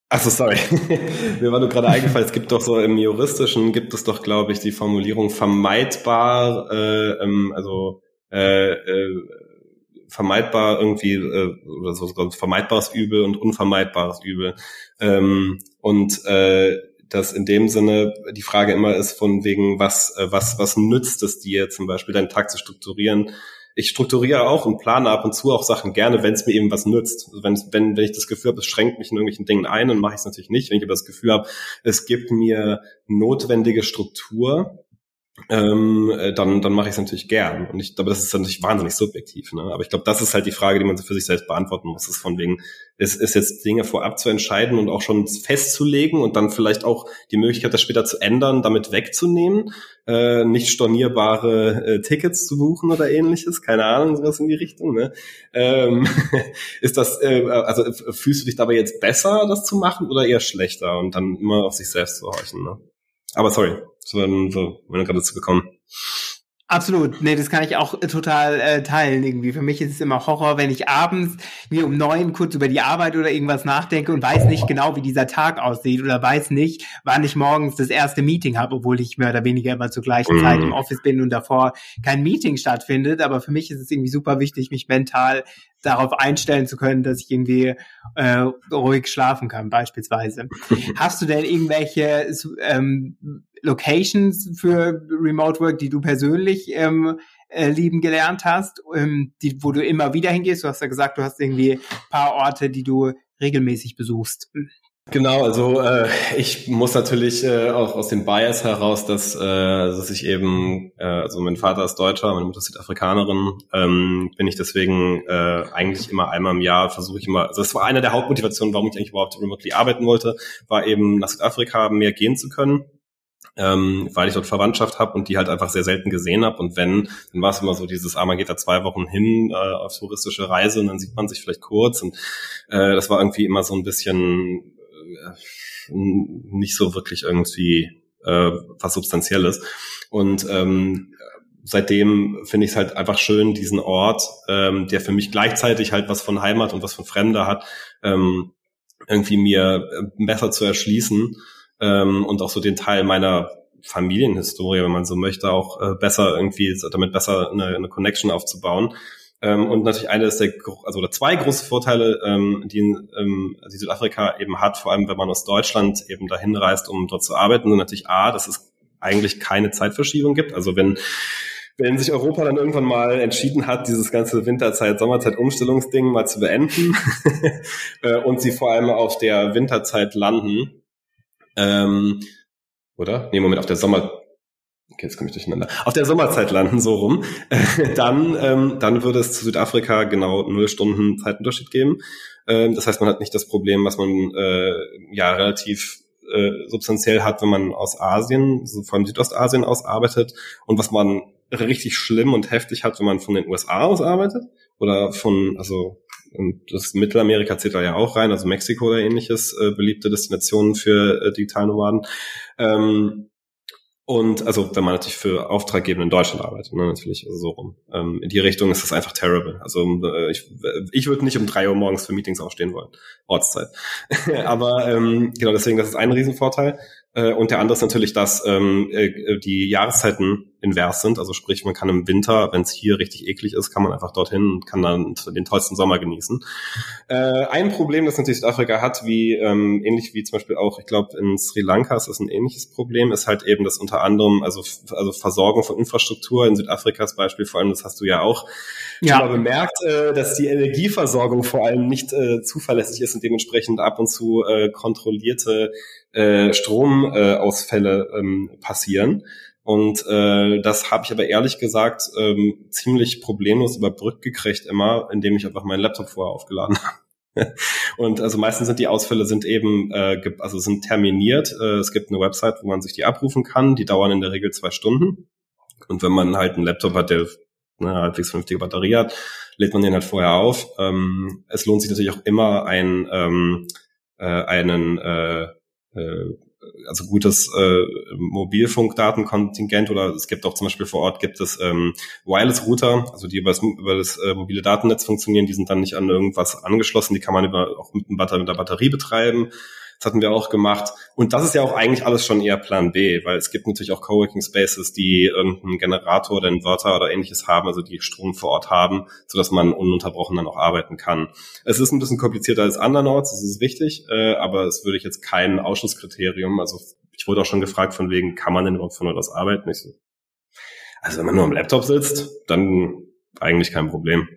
Achso, sorry. Mir war nur gerade eingefallen, es gibt doch so im Juristischen gibt es doch, glaube ich, die Formulierung vermeidbar, äh, ähm, also äh, äh, vermeidbar irgendwie äh, oder so, vermeidbares Übel und unvermeidbares Übel. Ähm, und äh, dass in dem Sinne die Frage immer ist von wegen, was, äh, was, was nützt es dir zum Beispiel, deinen Tag zu strukturieren? Ich strukturiere auch und plane ab und zu auch Sachen gerne, wenn es mir eben was nützt. Also wenn, wenn, wenn ich das Gefühl habe, es schränkt mich in irgendwelchen Dingen ein, dann mache ich es natürlich nicht. Wenn ich aber das Gefühl habe, es gibt mir notwendige Struktur, ähm, äh, dann, dann mache ich es natürlich gern. Und ich glaube, das ist natürlich wahnsinnig subjektiv. Ne? Aber ich glaube, das ist halt die Frage, die man für sich selbst beantworten muss. Ist von wegen, ist, ist jetzt Dinge vorab zu entscheiden und auch schon festzulegen und dann vielleicht auch die Möglichkeit, das später zu ändern, damit wegzunehmen, äh, nicht stornierbare äh, Tickets zu buchen oder ähnliches, keine Ahnung, sowas in die Richtung. Ne? Ähm, ist das, äh, also fühlst du dich dabei jetzt besser, das zu machen oder eher schlechter und dann immer auf sich selbst zu horchen? Ne? Aber sorry, so, so wenn wir gerade dazu gekommen. Absolut, nee, das kann ich auch total äh, teilen irgendwie. Für mich ist es immer Horror, wenn ich abends mir um neun kurz über die Arbeit oder irgendwas nachdenke und weiß nicht genau, wie dieser Tag aussieht oder weiß nicht, wann ich morgens das erste Meeting habe, obwohl ich mehr oder weniger immer zur gleichen mm. Zeit im Office bin und davor kein Meeting stattfindet. Aber für mich ist es irgendwie super wichtig, mich mental darauf einstellen zu können, dass ich irgendwie äh, ruhig schlafen kann, beispielsweise. Hast du denn irgendwelche ähm, Locations für Remote Work, die du persönlich ähm, äh, lieben gelernt hast, ähm, die, wo du immer wieder hingehst? Du hast ja gesagt, du hast irgendwie paar Orte, die du regelmäßig besuchst. Genau, also äh, ich muss natürlich äh, auch aus dem Bias heraus, dass, äh, dass ich eben, äh, also mein Vater ist Deutscher, meine Mutter ist Südafrikanerin, ähm, bin ich deswegen äh, eigentlich immer einmal im Jahr versuche ich immer, also das war eine der Hauptmotivationen, warum ich eigentlich überhaupt remotely arbeiten wollte, war eben nach Südafrika mehr gehen zu können ähm, weil ich dort Verwandtschaft habe und die halt einfach sehr selten gesehen habe. Und wenn, dann war es immer so dieses, ah, man geht da zwei Wochen hin äh, auf touristische Reise und dann sieht man sich vielleicht kurz. Und äh, das war irgendwie immer so ein bisschen nicht so wirklich irgendwie äh, was Substanzielles. Und ähm, seitdem finde ich es halt einfach schön, diesen Ort, ähm, der für mich gleichzeitig halt was von Heimat und was von Fremder hat, ähm, irgendwie mir äh, besser zu erschließen ähm, und auch so den Teil meiner Familienhistorie, wenn man so möchte, auch äh, besser irgendwie, damit besser eine, eine Connection aufzubauen. Ähm, und natürlich eine ist der, also oder zwei große Vorteile, ähm, die, ähm, die Südafrika eben hat, vor allem wenn man aus Deutschland eben dahin reist, um dort zu arbeiten, sind natürlich A, dass es eigentlich keine Zeitverschiebung gibt. Also wenn wenn sich Europa dann irgendwann mal entschieden hat, dieses ganze Winterzeit, Sommerzeit Umstellungsding mal zu beenden äh, und sie vor allem auf der Winterzeit landen, ähm, oder? Nee, Moment, auf der Sommer, okay, jetzt komme ich durcheinander, auf der Sommerzeit landen, so rum, dann, ähm, dann würde es zu Südafrika genau null Stunden Zeitunterschied geben. Ähm, das heißt, man hat nicht das Problem, was man äh, ja relativ äh, substanziell hat, wenn man aus Asien, so vor allem Südostasien aus arbeitet und was man richtig schlimm und heftig hat, wenn man von den USA aus arbeitet oder von, also das Mittelamerika zählt da ja auch rein, also Mexiko oder ähnliches, äh, beliebte Destinationen für äh, Digitalnomaden. Ähm, und also wenn man natürlich für Auftraggeber in Deutschland arbeitet, ne, natürlich also so rum. Ähm, in die Richtung ist das einfach terrible. Also äh, ich, ich würde nicht um drei Uhr morgens für Meetings aufstehen wollen, Ortszeit. Aber ähm, genau deswegen, das ist ein Riesenvorteil. Äh, und der andere ist natürlich, dass ähm, äh, die Jahreszeiten invers sind. Also sprich, man kann im Winter, wenn es hier richtig eklig ist, kann man einfach dorthin und kann dann den tollsten Sommer genießen. Äh, ein Problem, das natürlich Südafrika hat, wie ähm, ähnlich wie zum Beispiel auch, ich glaube, in Sri Lanka ist das ein ähnliches Problem, ist halt eben, dass unter anderem, also, also Versorgung von Infrastruktur in Südafrikas Beispiel, vor allem, das hast du ja auch ja. schon mal bemerkt, äh, dass die Energieversorgung vor allem nicht äh, zuverlässig ist und dementsprechend ab und zu äh, kontrollierte äh, Stromausfälle ähm, passieren. Und äh, das habe ich aber ehrlich gesagt ähm, ziemlich problemlos überbrückt gekriegt immer, indem ich einfach meinen Laptop vorher aufgeladen habe. Und also meistens sind die Ausfälle sind eben äh, also sind terminiert. Äh, es gibt eine Website, wo man sich die abrufen kann. Die dauern in der Regel zwei Stunden. Und wenn man halt einen Laptop hat, der eine halbwegs vernünftige Batterie hat, lädt man den halt vorher auf. Ähm, es lohnt sich natürlich auch immer, ein, ähm, äh, einen äh, also gutes äh, Mobilfunkdatenkontingent oder es gibt auch zum Beispiel vor Ort gibt es ähm, Wireless-Router, also die über das, über das äh, mobile Datennetz funktionieren, die sind dann nicht an irgendwas angeschlossen, die kann man über, auch mit, mit der Batterie betreiben. Das hatten wir auch gemacht. Und das ist ja auch eigentlich alles schon eher Plan B, weil es gibt natürlich auch Coworking Spaces, die irgendeinen Generator oder Inverter oder ähnliches haben, also die Strom vor Ort haben, so dass man ununterbrochen dann auch arbeiten kann. Es ist ein bisschen komplizierter als andernorts, das ist wichtig, äh, aber es würde ich jetzt kein Ausschlusskriterium, also ich wurde auch schon gefragt von wegen, kann man denn überhaupt von dort aus arbeiten? So, also wenn man nur am Laptop sitzt, dann eigentlich kein Problem.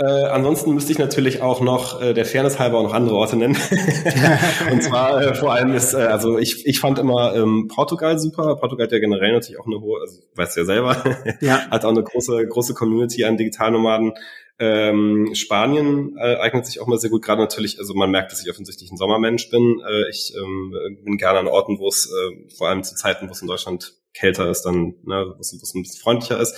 Äh, ansonsten müsste ich natürlich auch noch äh, der Fairness halber auch noch andere Orte nennen. und zwar äh, vor allem ist, äh, also ich, ich fand immer ähm, Portugal super. Portugal hat ja generell natürlich auch eine hohe, also weißt ja selber, ja. hat auch eine große, große Community an Digitalnomaden. Ähm, Spanien äh, eignet sich auch mal sehr gut, gerade natürlich, also man merkt, dass ich offensichtlich ein Sommermensch bin. Äh, ich ähm, bin gerne an Orten, wo es, äh, vor allem zu Zeiten, wo es in Deutschland kälter ist, dann, ne, was, was ein bisschen freundlicher ist.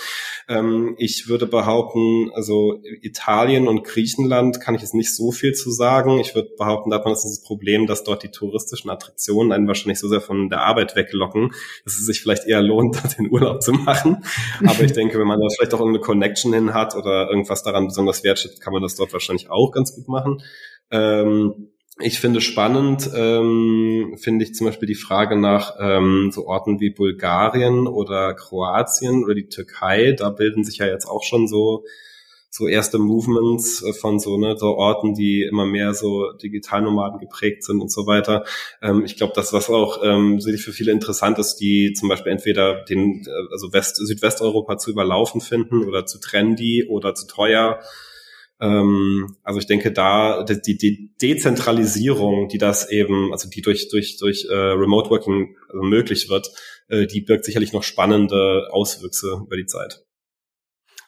Ähm, ich würde behaupten, also Italien und Griechenland kann ich jetzt nicht so viel zu sagen. Ich würde behaupten, da hat man das Problem, dass dort die touristischen Attraktionen einen wahrscheinlich so sehr von der Arbeit weglocken, dass es sich vielleicht eher lohnt, da den Urlaub zu machen. Aber ich denke, wenn man da vielleicht auch irgendeine Connection hin hat oder irgendwas daran besonders wertschätzt, kann man das dort wahrscheinlich auch ganz gut machen. Ähm, ich finde spannend, ähm, finde ich zum Beispiel die Frage nach ähm, so Orten wie Bulgarien oder Kroatien oder die Türkei. Da bilden sich ja jetzt auch schon so so erste Movements äh, von so ne so Orten, die immer mehr so Digitalnomaden geprägt sind und so weiter. Ähm, ich glaube, das was auch ähm, sicherlich für viele interessant ist, die zum Beispiel entweder den äh, also West Südwesteuropa zu überlaufen finden oder zu trendy oder zu teuer ähm, also ich denke, da die, die Dezentralisierung, die das eben, also die durch durch durch äh, Remote Working also möglich wird, äh, die birgt sicherlich noch spannende Auswüchse über die Zeit.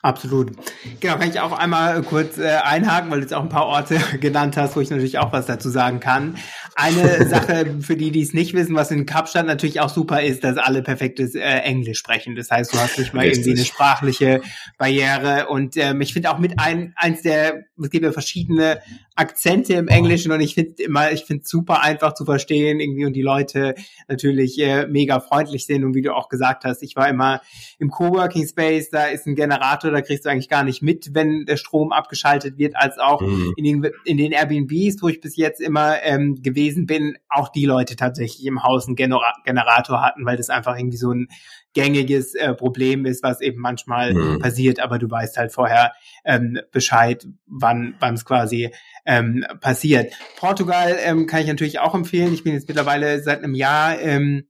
Absolut. Genau, kann ich auch einmal kurz äh, einhaken, weil du jetzt auch ein paar Orte genannt hast, wo ich natürlich auch was dazu sagen kann. Eine Sache für die, die es nicht wissen, was in Kapstadt natürlich auch super ist, dass alle perfektes äh, Englisch sprechen. Das heißt, du hast nicht mal irgendwie eine sprachliche Barriere. Und ähm, ich finde auch mit ein, eins der, es gibt ja verschiedene Akzente im Englischen und ich finde immer, ich finde super einfach zu verstehen irgendwie und die Leute natürlich äh, mega freundlich sind und wie du auch gesagt hast, ich war immer im Coworking Space, da ist ein Generator da kriegst du eigentlich gar nicht mit, wenn der Strom abgeschaltet wird, als auch mhm. in, den, in den Airbnbs, wo ich bis jetzt immer ähm, gewesen bin, auch die Leute tatsächlich im Haus einen Genera Generator hatten, weil das einfach irgendwie so ein gängiges äh, Problem ist, was eben manchmal mhm. passiert, aber du weißt halt vorher ähm, Bescheid, wann wann es quasi ähm, passiert. Portugal ähm, kann ich natürlich auch empfehlen. Ich bin jetzt mittlerweile seit einem Jahr ähm,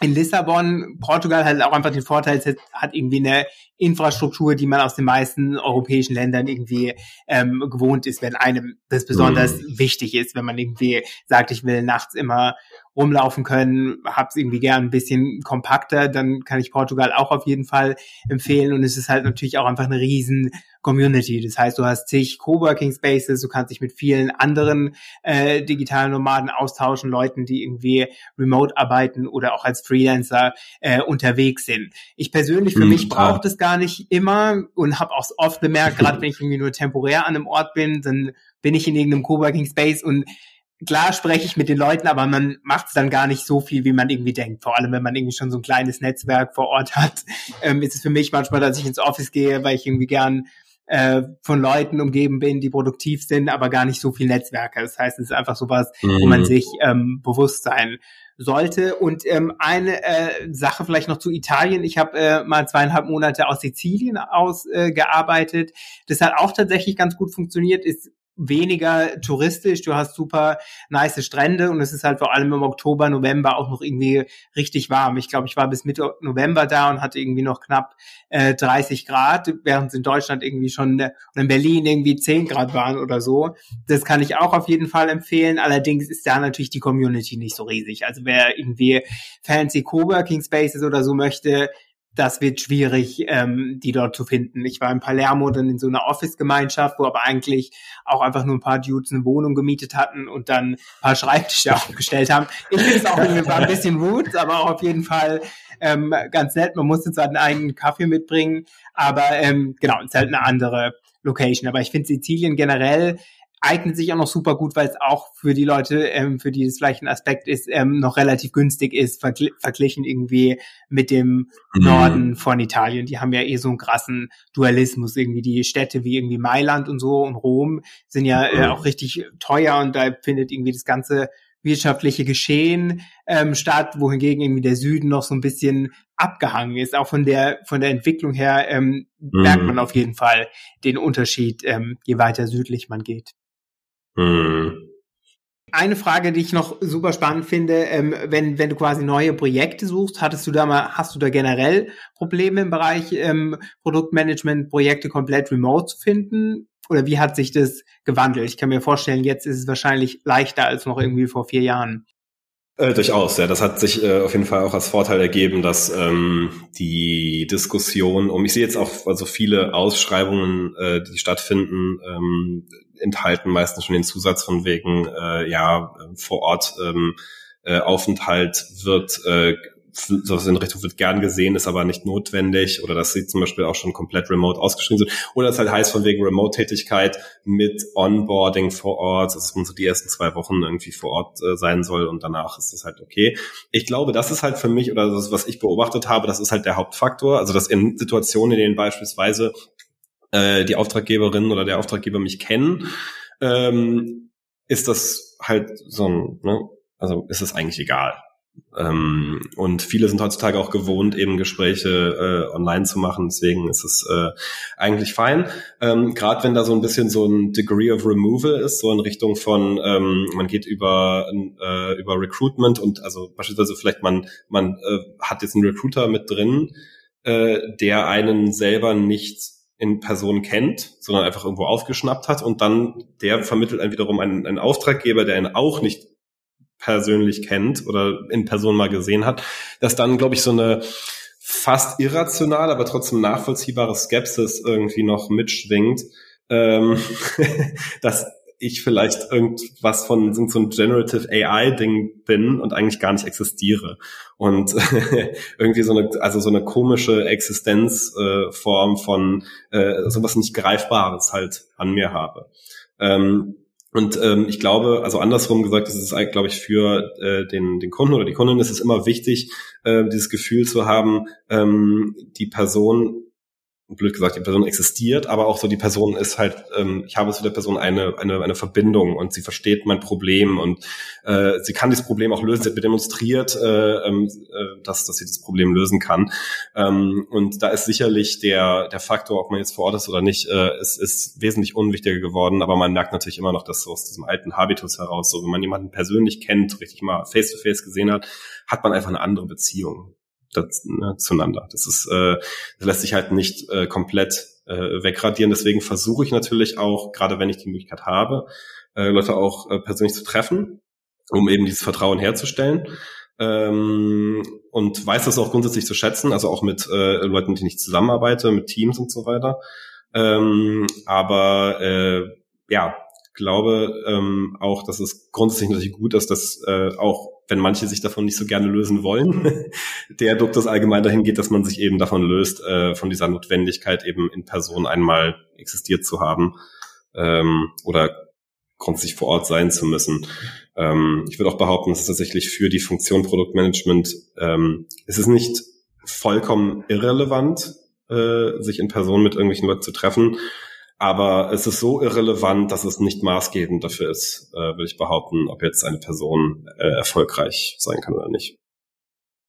in Lissabon. Portugal hat auch einfach den Vorteil, es hat irgendwie eine Infrastruktur, die man aus den meisten europäischen Ländern irgendwie ähm, gewohnt ist, wenn einem das besonders mm. wichtig ist, wenn man irgendwie sagt, ich will nachts immer rumlaufen können, hab's irgendwie gern ein bisschen kompakter, dann kann ich Portugal auch auf jeden Fall empfehlen und es ist halt natürlich auch einfach eine riesen Community. Das heißt, du hast zig Coworking Spaces, du kannst dich mit vielen anderen äh, digitalen Nomaden austauschen, Leuten, die irgendwie remote arbeiten oder auch als Freelancer äh, unterwegs sind. Ich persönlich, für mhm, mich brauche das gar nicht immer und habe auch oft bemerkt, gerade wenn ich irgendwie nur temporär an einem Ort bin, dann bin ich in irgendeinem Coworking Space und klar spreche ich mit den Leuten, aber man macht es dann gar nicht so viel, wie man irgendwie denkt. Vor allem, wenn man irgendwie schon so ein kleines Netzwerk vor Ort hat, ähm, ist es für mich manchmal, dass ich ins Office gehe, weil ich irgendwie gern äh, von Leuten umgeben bin, die produktiv sind, aber gar nicht so viel Netzwerke. Das heißt, es ist einfach sowas, mhm. wo man mhm. sich ähm, bewusst sein sollte. Und ähm, eine äh, Sache vielleicht noch zu Italien. Ich habe äh, mal zweieinhalb Monate aus Sizilien aus äh, gearbeitet. Das hat auch tatsächlich ganz gut funktioniert. Ist weniger touristisch, du hast super nice Strände und es ist halt vor allem im Oktober, November auch noch irgendwie richtig warm. Ich glaube, ich war bis Mitte November da und hatte irgendwie noch knapp äh, 30 Grad, während es in Deutschland irgendwie schon äh, in Berlin irgendwie 10 Grad waren oder so. Das kann ich auch auf jeden Fall empfehlen. Allerdings ist da natürlich die Community nicht so riesig. Also wer irgendwie fancy Coworking Spaces oder so möchte, das wird schwierig, ähm, die dort zu finden. Ich war in Palermo dann in so einer Office-Gemeinschaft, wo aber eigentlich auch einfach nur ein paar Dudes eine Wohnung gemietet hatten und dann ein paar Schreibtische aufgestellt haben. Ich finde es auch ein bisschen rude, aber auch auf jeden Fall ähm, ganz nett. Man musste zwar einen eigenen Kaffee mitbringen, aber ähm, genau, es ist halt eine andere Location. Aber ich finde Sizilien generell eignet sich auch noch super gut, weil es auch für die Leute, ähm, für die es vielleicht ein Aspekt ist, ähm, noch relativ günstig ist, vergl verglichen irgendwie mit dem mhm. Norden von Italien. Die haben ja eh so einen krassen Dualismus. Irgendwie die Städte wie irgendwie Mailand und so und Rom sind ja äh, auch richtig teuer und da findet irgendwie das ganze wirtschaftliche Geschehen ähm, statt, wohingegen irgendwie der Süden noch so ein bisschen abgehangen ist. Auch von der von der Entwicklung her ähm, mhm. merkt man auf jeden Fall den Unterschied, ähm, je weiter südlich man geht. Mhm. Eine Frage, die ich noch super spannend finde, ähm, wenn, wenn du quasi neue Projekte suchst, hattest du da mal, hast du da generell Probleme im Bereich ähm, Produktmanagement, Projekte komplett remote zu finden? Oder wie hat sich das gewandelt? Ich kann mir vorstellen, jetzt ist es wahrscheinlich leichter als noch irgendwie vor vier Jahren. Äh, durchaus, ja. Das hat sich äh, auf jeden Fall auch als Vorteil ergeben, dass ähm, die Diskussion um, ich sehe jetzt auch also viele Ausschreibungen, äh, die stattfinden, ähm, enthalten meistens schon den Zusatz von wegen, äh, ja, vor Ort ähm, äh, Aufenthalt wird äh, sowas in Richtung wird gern gesehen, ist aber nicht notwendig oder dass sie zum Beispiel auch schon komplett remote ausgeschrieben sind oder es halt heißt von wegen Remote-Tätigkeit mit Onboarding vor Ort, dass man so die ersten zwei Wochen irgendwie vor Ort äh, sein soll und danach ist das halt okay. Ich glaube, das ist halt für mich oder das, was ich beobachtet habe, das ist halt der Hauptfaktor, also dass in Situationen, in denen beispielsweise äh, die Auftraggeberin oder der Auftraggeber mich kennen, ähm, ist das halt so ein, ne, also ist es eigentlich egal. Ähm, und viele sind heutzutage auch gewohnt, eben Gespräche äh, online zu machen. Deswegen ist es äh, eigentlich fein. Ähm, Gerade wenn da so ein bisschen so ein Degree of Removal ist, so in Richtung von, ähm, man geht über, äh, über Recruitment und also beispielsweise vielleicht man, man äh, hat jetzt einen Recruiter mit drin, äh, der einen selber nicht in Person kennt, sondern einfach irgendwo aufgeschnappt hat und dann der vermittelt einen wiederum einen, einen Auftraggeber, der ihn auch nicht persönlich kennt oder in Person mal gesehen hat, dass dann, glaube ich, so eine fast irrationale, aber trotzdem nachvollziehbare Skepsis irgendwie noch mitschwingt, ähm, dass ich vielleicht irgendwas von so ein Generative AI-Ding bin und eigentlich gar nicht existiere. Und irgendwie so eine, also so eine komische Existenzform äh, von äh, sowas nicht Greifbares halt an mir habe. Ähm, und ähm, ich glaube, also andersrum gesagt, ist es eigentlich, glaube ich, für äh, den, den Kunden oder die Kundin ist es immer wichtig, äh, dieses Gefühl zu haben, ähm, die Person blöd gesagt, die Person existiert, aber auch so die Person ist halt, ähm, ich habe zu der Person eine, eine, eine Verbindung und sie versteht mein Problem und äh, sie kann dieses Problem auch lösen. Sie hat mir demonstriert, äh, ähm, äh, dass, dass sie das Problem lösen kann. Ähm, und da ist sicherlich der, der Faktor, ob man jetzt vor Ort ist oder nicht, äh, ist, ist wesentlich unwichtiger geworden, aber man merkt natürlich immer noch, dass so aus diesem alten Habitus heraus, so wenn man jemanden persönlich kennt, richtig mal face to face gesehen hat, hat man einfach eine andere Beziehung das, ne, zueinander. Das ist, äh, das lässt sich halt nicht äh, komplett äh, wegradieren. Deswegen versuche ich natürlich auch, gerade wenn ich die Möglichkeit habe, äh, Leute auch äh, persönlich zu treffen, um eben dieses Vertrauen herzustellen. Ähm, und weiß das auch grundsätzlich zu schätzen, also auch mit äh, Leuten, mit denen ich zusammenarbeite, mit Teams und so weiter. Ähm, aber äh, ja, glaube ähm, auch, dass es grundsätzlich natürlich gut ist, dass äh, auch wenn manche sich davon nicht so gerne lösen wollen, der Duktus allgemein dahin geht, dass man sich eben davon löst, äh, von dieser Notwendigkeit eben in Person einmal existiert zu haben ähm, oder grundsätzlich vor Ort sein zu müssen. Ähm, ich würde auch behaupten, es tatsächlich für die Funktion Produktmanagement, ähm, es ist nicht vollkommen irrelevant, äh, sich in Person mit irgendwelchen Leuten zu treffen, aber es ist so irrelevant, dass es nicht maßgebend dafür ist, äh, würde ich behaupten, ob jetzt eine Person äh, erfolgreich sein kann oder nicht.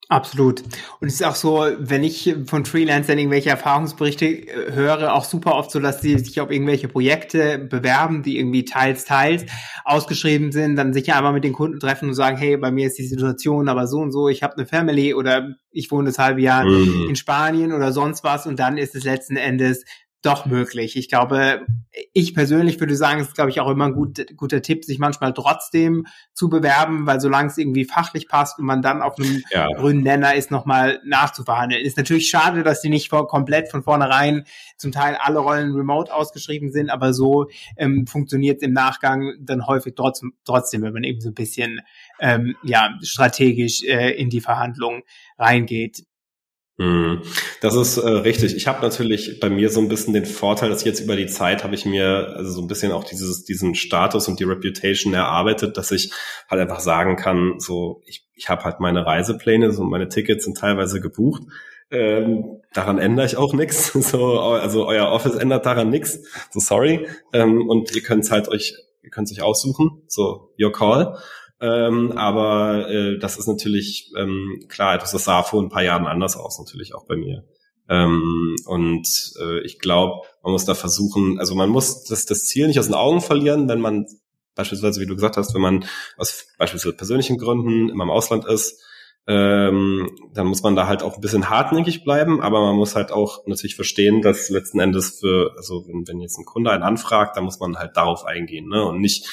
Absolut. Und es ist auch so, wenn ich von Freelancern irgendwelche Erfahrungsberichte äh, höre, auch super oft so, dass sie sich auf irgendwelche Projekte bewerben, die irgendwie teils, teils ausgeschrieben sind, dann sich einmal mit den Kunden treffen und sagen, hey, bei mir ist die Situation aber so und so, ich habe eine Family oder ich wohne das halbe Jahr mhm. in Spanien oder sonst was und dann ist es letzten Endes doch möglich. Ich glaube, ich persönlich würde sagen, es ist, glaube ich, auch immer ein gut, guter Tipp, sich manchmal trotzdem zu bewerben, weil solange es irgendwie fachlich passt und man dann auf einem ja. grünen Nenner ist, nochmal nachzuverhandeln. Ist natürlich schade, dass die nicht vor, komplett von vornherein zum Teil alle Rollen remote ausgeschrieben sind, aber so ähm, funktioniert es im Nachgang dann häufig trotzdem, trotzdem, wenn man eben so ein bisschen ähm, ja, strategisch äh, in die Verhandlungen reingeht. Mhm. Das ist äh, richtig. Ich habe natürlich bei mir so ein bisschen den Vorteil, dass jetzt über die Zeit habe ich mir also so ein bisschen auch dieses diesen Status und die Reputation erarbeitet, dass ich halt einfach sagen kann, so ich ich habe halt meine Reisepläne, so meine Tickets sind teilweise gebucht. Ähm, daran ändere ich auch nichts. So, also euer Office ändert daran nichts. So sorry. Ähm, und ihr könnt halt euch, ihr könnt euch aussuchen. So your call. Ähm, aber äh, das ist natürlich ähm, klar, das sah vor ein paar Jahren anders aus, natürlich auch bei mir. Ähm, und äh, ich glaube, man muss da versuchen, also man muss das, das Ziel nicht aus den Augen verlieren, wenn man beispielsweise, wie du gesagt hast, wenn man aus beispielsweise persönlichen Gründen immer im Ausland ist, ähm, dann muss man da halt auch ein bisschen hartnäckig bleiben, aber man muss halt auch natürlich verstehen, dass letzten Endes für, also wenn, wenn jetzt ein Kunde einen anfragt, dann muss man halt darauf eingehen, ne? Und nicht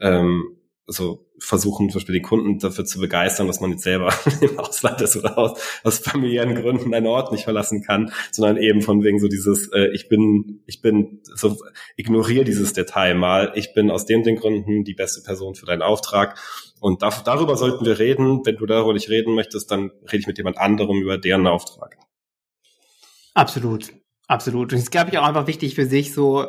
ähm, so versuchen, zum Beispiel die Kunden dafür zu begeistern, dass man jetzt selber im Ausland ist oder aus, aus familiären Gründen einen Ort nicht verlassen kann, sondern eben von wegen so dieses, äh, ich bin, ich bin, so ignoriere dieses Detail mal, ich bin aus den, den Gründen die beste Person für deinen Auftrag. Und da, darüber sollten wir reden. Wenn du darüber nicht reden möchtest, dann rede ich mit jemand anderem über deren Auftrag. Absolut, absolut. Und es ist, glaube ich, auch einfach wichtig für sich, so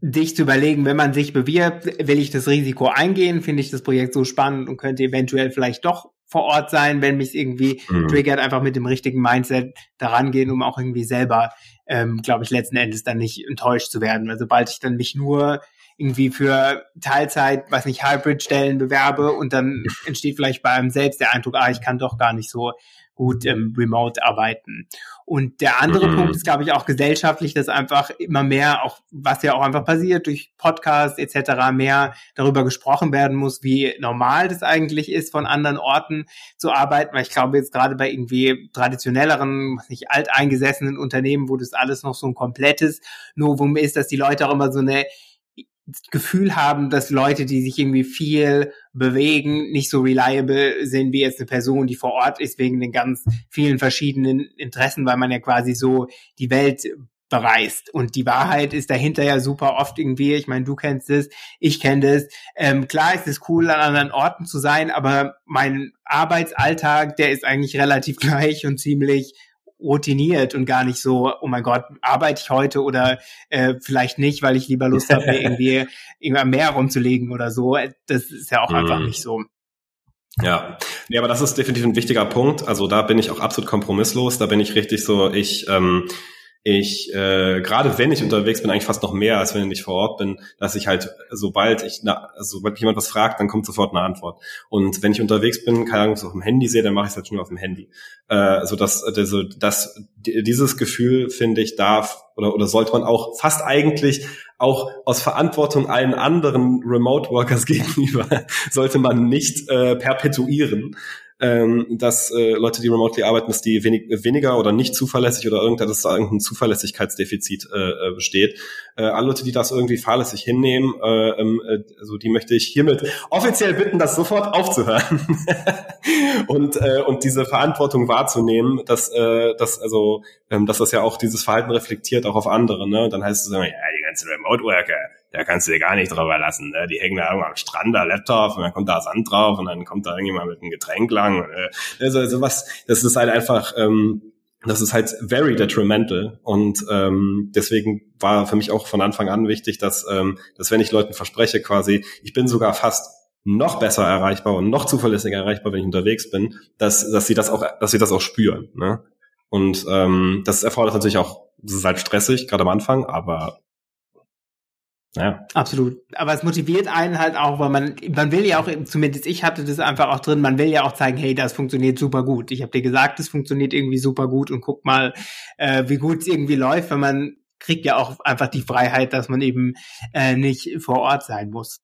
dich zu überlegen, wenn man sich bewirbt, will ich das Risiko eingehen, finde ich das Projekt so spannend und könnte eventuell vielleicht doch vor Ort sein, wenn mich irgendwie mhm. triggert, einfach mit dem richtigen Mindset daran gehen, um auch irgendwie selber, ähm, glaube ich, letzten Endes dann nicht enttäuscht zu werden. Weil sobald ich dann mich nur irgendwie für Teilzeit, was nicht Hybrid-Stellen bewerbe und dann entsteht vielleicht bei einem selbst der Eindruck, ah, ich kann doch gar nicht so gut ähm, remote arbeiten. Und der andere mhm. Punkt ist, glaube ich, auch gesellschaftlich, dass einfach immer mehr, auch was ja auch einfach passiert, durch Podcasts etc., mehr darüber gesprochen werden muss, wie normal das eigentlich ist, von anderen Orten zu arbeiten. Weil ich glaube, jetzt gerade bei irgendwie traditionelleren, nicht alteingesessenen Unternehmen, wo das alles noch so ein komplettes Novum ist, dass die Leute auch immer so eine Gefühl haben, dass Leute, die sich irgendwie viel bewegen, nicht so reliable sind wie jetzt eine Person, die vor Ort ist, wegen den ganz vielen verschiedenen Interessen, weil man ja quasi so die Welt bereist. Und die Wahrheit ist dahinter ja super oft irgendwie, ich meine, du kennst es, ich kenne das. Ähm, klar ist es cool, an anderen Orten zu sein, aber mein Arbeitsalltag, der ist eigentlich relativ gleich und ziemlich routiniert und gar nicht so, oh mein Gott, arbeite ich heute oder äh, vielleicht nicht, weil ich lieber Lust habe, irgendwie irgendwann mehr rumzulegen oder so. Das ist ja auch mm. einfach nicht so. Ja, nee, aber das ist definitiv ein wichtiger Punkt. Also da bin ich auch absolut kompromisslos. Da bin ich richtig so, ich ähm, ich, äh, gerade wenn ich unterwegs bin, eigentlich fast noch mehr, als wenn ich vor Ort bin, dass ich halt, sobald ich, na, sobald jemand was fragt, dann kommt sofort eine Antwort. Und wenn ich unterwegs bin, keine Ahnung, so auf dem Handy sehe, dann mache ich es halt schon auf dem Handy. Äh, so dass, also, dass dieses Gefühl, finde ich, darf oder, oder sollte man auch fast eigentlich auch aus Verantwortung allen anderen Remote Workers gegenüber, sollte man nicht äh, perpetuieren ähm, dass äh, Leute, die remotely arbeiten, dass die wenig, weniger oder nicht zuverlässig oder irgendein, dass da irgendein Zuverlässigkeitsdefizit äh, äh, besteht. Äh, alle Leute, die das irgendwie fahrlässig hinnehmen, äh, ähm, äh, also die möchte ich hiermit offiziell bitten, das sofort aufzuhören und äh, und diese Verantwortung wahrzunehmen, dass äh, dass also ähm, dass das ja auch dieses Verhalten reflektiert auch auf andere. Ne? Und dann heißt es immer, ja, die ganzen Remote Worker, da kannst du dir gar nicht drüber lassen. Ne? Die hängen da irgendwo am Strand, da Laptop und dann kommt da Sand drauf und dann kommt da irgendjemand mit einem Getränk lang. Äh, also, also was, das ist halt einfach, ähm, das ist halt very detrimental und ähm, deswegen war für mich auch von Anfang an wichtig, dass, ähm, dass wenn ich Leuten verspreche quasi, ich bin sogar fast noch besser erreichbar und noch zuverlässiger erreichbar, wenn ich unterwegs bin, dass, dass sie das auch, dass sie das auch spüren. Ne? Und ähm, das erfordert natürlich auch, das ist halt stressig, gerade am Anfang, aber ja. Absolut. Aber es motiviert einen halt auch, weil man, man will ja auch, zumindest ich hatte das einfach auch drin, man will ja auch zeigen, hey, das funktioniert super gut. Ich habe dir gesagt, es funktioniert irgendwie super gut und guck mal, äh, wie gut es irgendwie läuft, wenn man kriegt ja auch einfach die Freiheit, dass man eben äh, nicht vor Ort sein muss.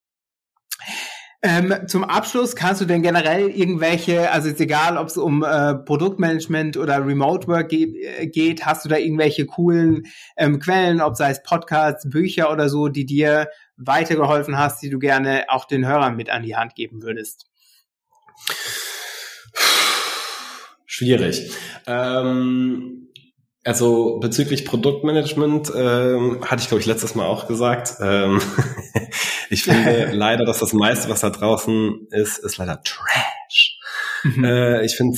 Ähm, zum Abschluss kannst du denn generell irgendwelche, also ist egal, ob es um äh, Produktmanagement oder Remote Work ge äh, geht, hast du da irgendwelche coolen ähm, Quellen, ob sei es Podcasts, Bücher oder so, die dir weitergeholfen hast, die du gerne auch den Hörern mit an die Hand geben würdest? Schwierig. Ähm also bezüglich Produktmanagement ähm, hatte ich, glaube ich, letztes Mal auch gesagt. Ähm, ich finde leider, dass das meiste, was da draußen ist, ist leider Trash. Mhm. Äh, ich finde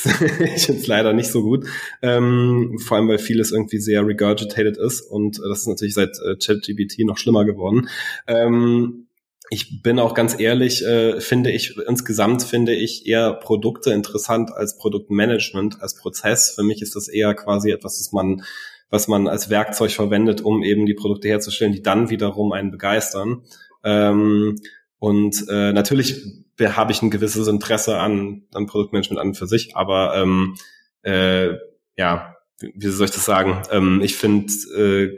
es leider nicht so gut. Ähm, vor allem, weil vieles irgendwie sehr regurgitated ist und äh, das ist natürlich seit äh, ChatGPT noch schlimmer geworden. Ähm, ich bin auch ganz ehrlich, äh, finde ich, insgesamt finde ich eher Produkte interessant als Produktmanagement, als Prozess. Für mich ist das eher quasi etwas, das man, was man als Werkzeug verwendet, um eben die Produkte herzustellen, die dann wiederum einen begeistern. Ähm, und äh, natürlich habe ich ein gewisses Interesse an, an Produktmanagement an und für sich, aber ähm, äh, ja, wie soll ich das sagen? Ähm, ich finde äh,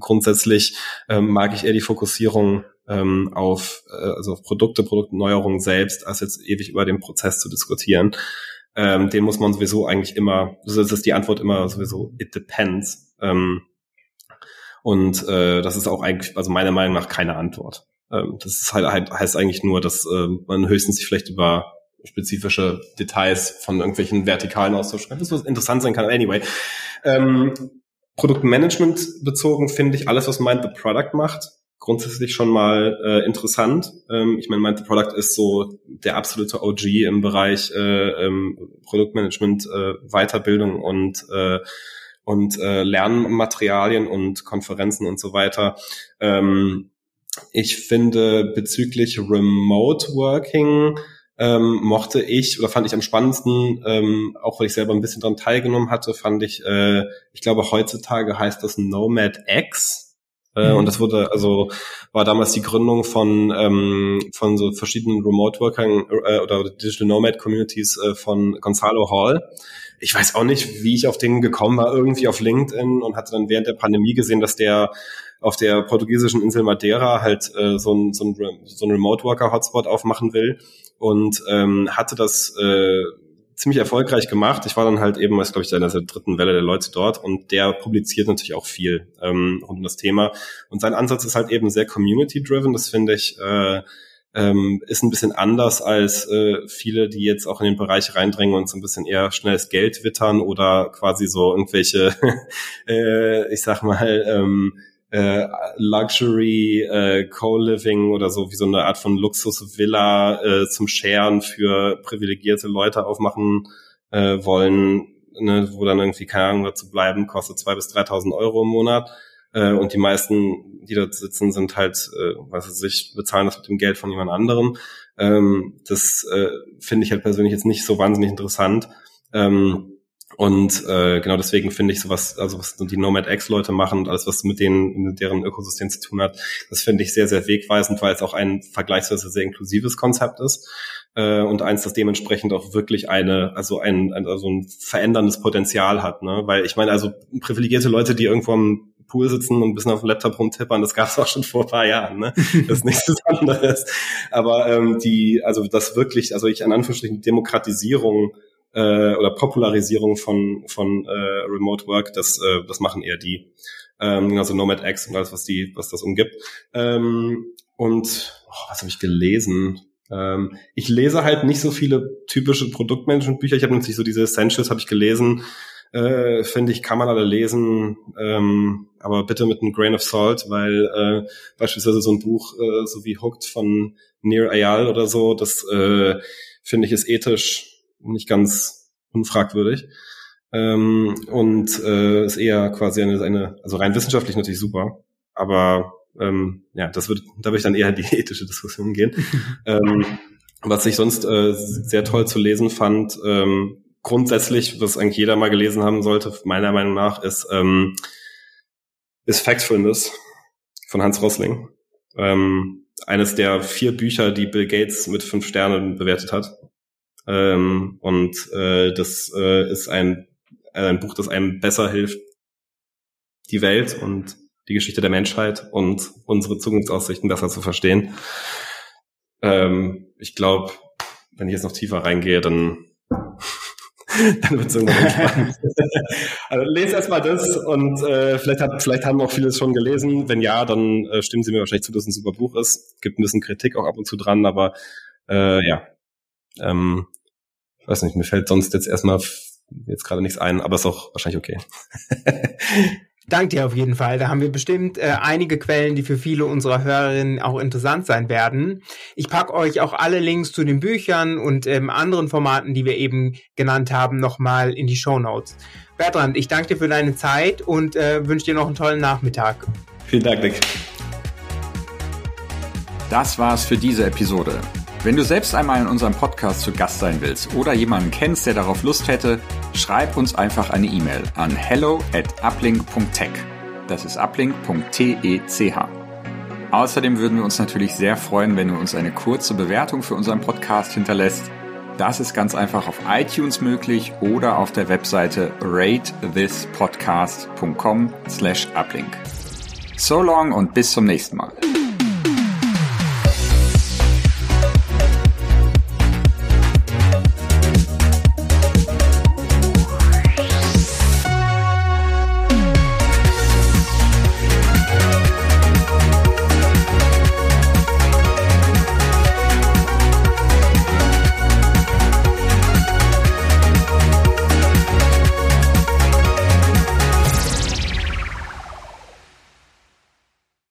grundsätzlich ähm, mag ich eher die Fokussierung ähm, auf, äh, also auf Produkte, Produktneuerungen selbst, als jetzt ewig über den Prozess zu diskutieren. Ähm, den muss man sowieso eigentlich immer, also das ist die Antwort immer sowieso, it depends. Ähm, und äh, das ist auch eigentlich, also meiner Meinung nach keine Antwort. Ähm, das ist halt, halt, heißt eigentlich nur, dass äh, man höchstens sich vielleicht über spezifische Details von irgendwelchen vertikalen austauschen kann. Das was interessant sein kann. Anyway. Ähm, Produktmanagement bezogen finde ich alles, was Mind the Product macht, grundsätzlich schon mal äh, interessant. Ähm, ich meine, Mind the Product ist so der absolute OG im Bereich äh, ähm, Produktmanagement, äh, Weiterbildung und äh, und äh, Lernmaterialien und Konferenzen und so weiter. Ähm, ich finde bezüglich Remote Working ähm, mochte ich oder fand ich am spannendsten, ähm, auch weil ich selber ein bisschen daran teilgenommen hatte, fand ich, äh, ich glaube heutzutage heißt das Nomad X mhm. Und das wurde, also war damals die Gründung von, ähm, von so verschiedenen Remote Workern äh, oder Digital Nomad Communities äh, von Gonzalo Hall. Ich weiß auch nicht, wie ich auf den gekommen war, irgendwie auf LinkedIn und hatte dann während der Pandemie gesehen, dass der auf der portugiesischen Insel Madeira halt äh, so ein, so ein, so ein Remote Worker Hotspot aufmachen will und ähm, hatte das äh, ziemlich erfolgreich gemacht. Ich war dann halt eben, was glaube ich, in der dritten Welle der Leute dort und der publiziert natürlich auch viel ähm, rund um das Thema. Und sein Ansatz ist halt eben sehr community-driven. Das finde ich äh, ähm, ist ein bisschen anders als äh, viele, die jetzt auch in den Bereich reindrängen und so ein bisschen eher schnelles Geld wittern oder quasi so irgendwelche, äh, ich sag mal, ähm, äh, Luxury äh, Co-Living oder so wie so eine Art von Luxus-Villa äh, zum Sharen für privilegierte Leute aufmachen äh, wollen, ne, wo dann irgendwie keine Ahnung dazu bleiben, kostet zwei bis 3.000 Euro im Monat. Äh, und die meisten, die dort sitzen, sind halt, äh, was weiß ich, bezahlen das mit dem Geld von jemand anderem. Ähm, das äh, finde ich halt persönlich jetzt nicht so wahnsinnig interessant. Ähm, und äh, genau deswegen finde ich sowas, also was die Nomad X-Leute machen und alles, was mit denen, mit deren Ökosystem zu tun hat, das finde ich sehr, sehr wegweisend, weil es auch ein vergleichsweise sehr inklusives Konzept ist äh, und eins, das dementsprechend auch wirklich eine, also ein, also ein veränderndes Potenzial hat. Ne? Weil ich meine, also privilegierte Leute, die irgendwo am Pool sitzen und ein bisschen auf dem Laptop rumtippern, das gab es auch schon vor ein paar Jahren. Ne? Das ist nichts anderes. Aber ähm, die, also das wirklich, also ich an Anführungsstrichen Demokratisierung äh, oder Popularisierung von, von äh, Remote Work, das, äh, das machen eher die. Ähm, also Nomad X und alles, was die, was das umgibt. Ähm, und oh, was habe ich gelesen? Ähm, ich lese halt nicht so viele typische Produktmanagement-Bücher. Ich habe natürlich so diese Essentials habe ich gelesen. Äh, Finde ich, kann man alle lesen, ähm, aber bitte mit einem Grain of Salt, weil äh, beispielsweise so ein Buch äh, so wie Hooked von Nir Ayal oder so, das äh, finde ich ist ethisch nicht ganz unfragwürdig. Ähm, und äh, ist eher quasi eine, eine, also rein wissenschaftlich natürlich super, aber ähm, ja, das wird, da würde ich dann eher in die ethische Diskussion gehen. ähm, was ich sonst äh, sehr toll zu lesen fand, ähm, grundsätzlich, was eigentlich jeder mal gelesen haben sollte, meiner Meinung nach, ist, ähm, ist Factfulness von Hans Rosling. Ähm, eines der vier Bücher, die Bill Gates mit fünf Sternen bewertet hat. Ähm, und äh, das äh, ist ein, ein Buch, das einem besser hilft, die Welt und die Geschichte der Menschheit und unsere Zukunftsaussichten besser zu verstehen. Ähm, ich glaube, wenn ich jetzt noch tiefer reingehe, dann dann wird es irgendwann spannend. also lese erstmal das und äh, vielleicht, hat, vielleicht haben auch viele es schon gelesen. Wenn ja, dann äh, stimmen Sie mir wahrscheinlich zu, dass es ein super Buch ist. Gibt ein bisschen Kritik auch ab und zu dran, aber äh, ja. Ähm, weiß nicht, mir fällt sonst jetzt erstmal jetzt gerade nichts ein, aber ist auch wahrscheinlich okay. Dank dir auf jeden Fall. Da haben wir bestimmt äh, einige Quellen, die für viele unserer Hörerinnen auch interessant sein werden. Ich packe euch auch alle Links zu den Büchern und ähm, anderen Formaten, die wir eben genannt haben, nochmal in die Show Notes. Bertrand, ich danke dir für deine Zeit und äh, wünsche dir noch einen tollen Nachmittag. Vielen Dank, Nick. Das war's für diese Episode. Wenn du selbst einmal in unserem Podcast zu Gast sein willst oder jemanden kennst, der darauf Lust hätte, schreib uns einfach eine E-Mail an hello at uplink.tech. Das ist uplink.tech. Außerdem würden wir uns natürlich sehr freuen, wenn du uns eine kurze Bewertung für unseren Podcast hinterlässt. Das ist ganz einfach auf iTunes möglich oder auf der Webseite ratethispodcast.com slash uplink. So long und bis zum nächsten Mal.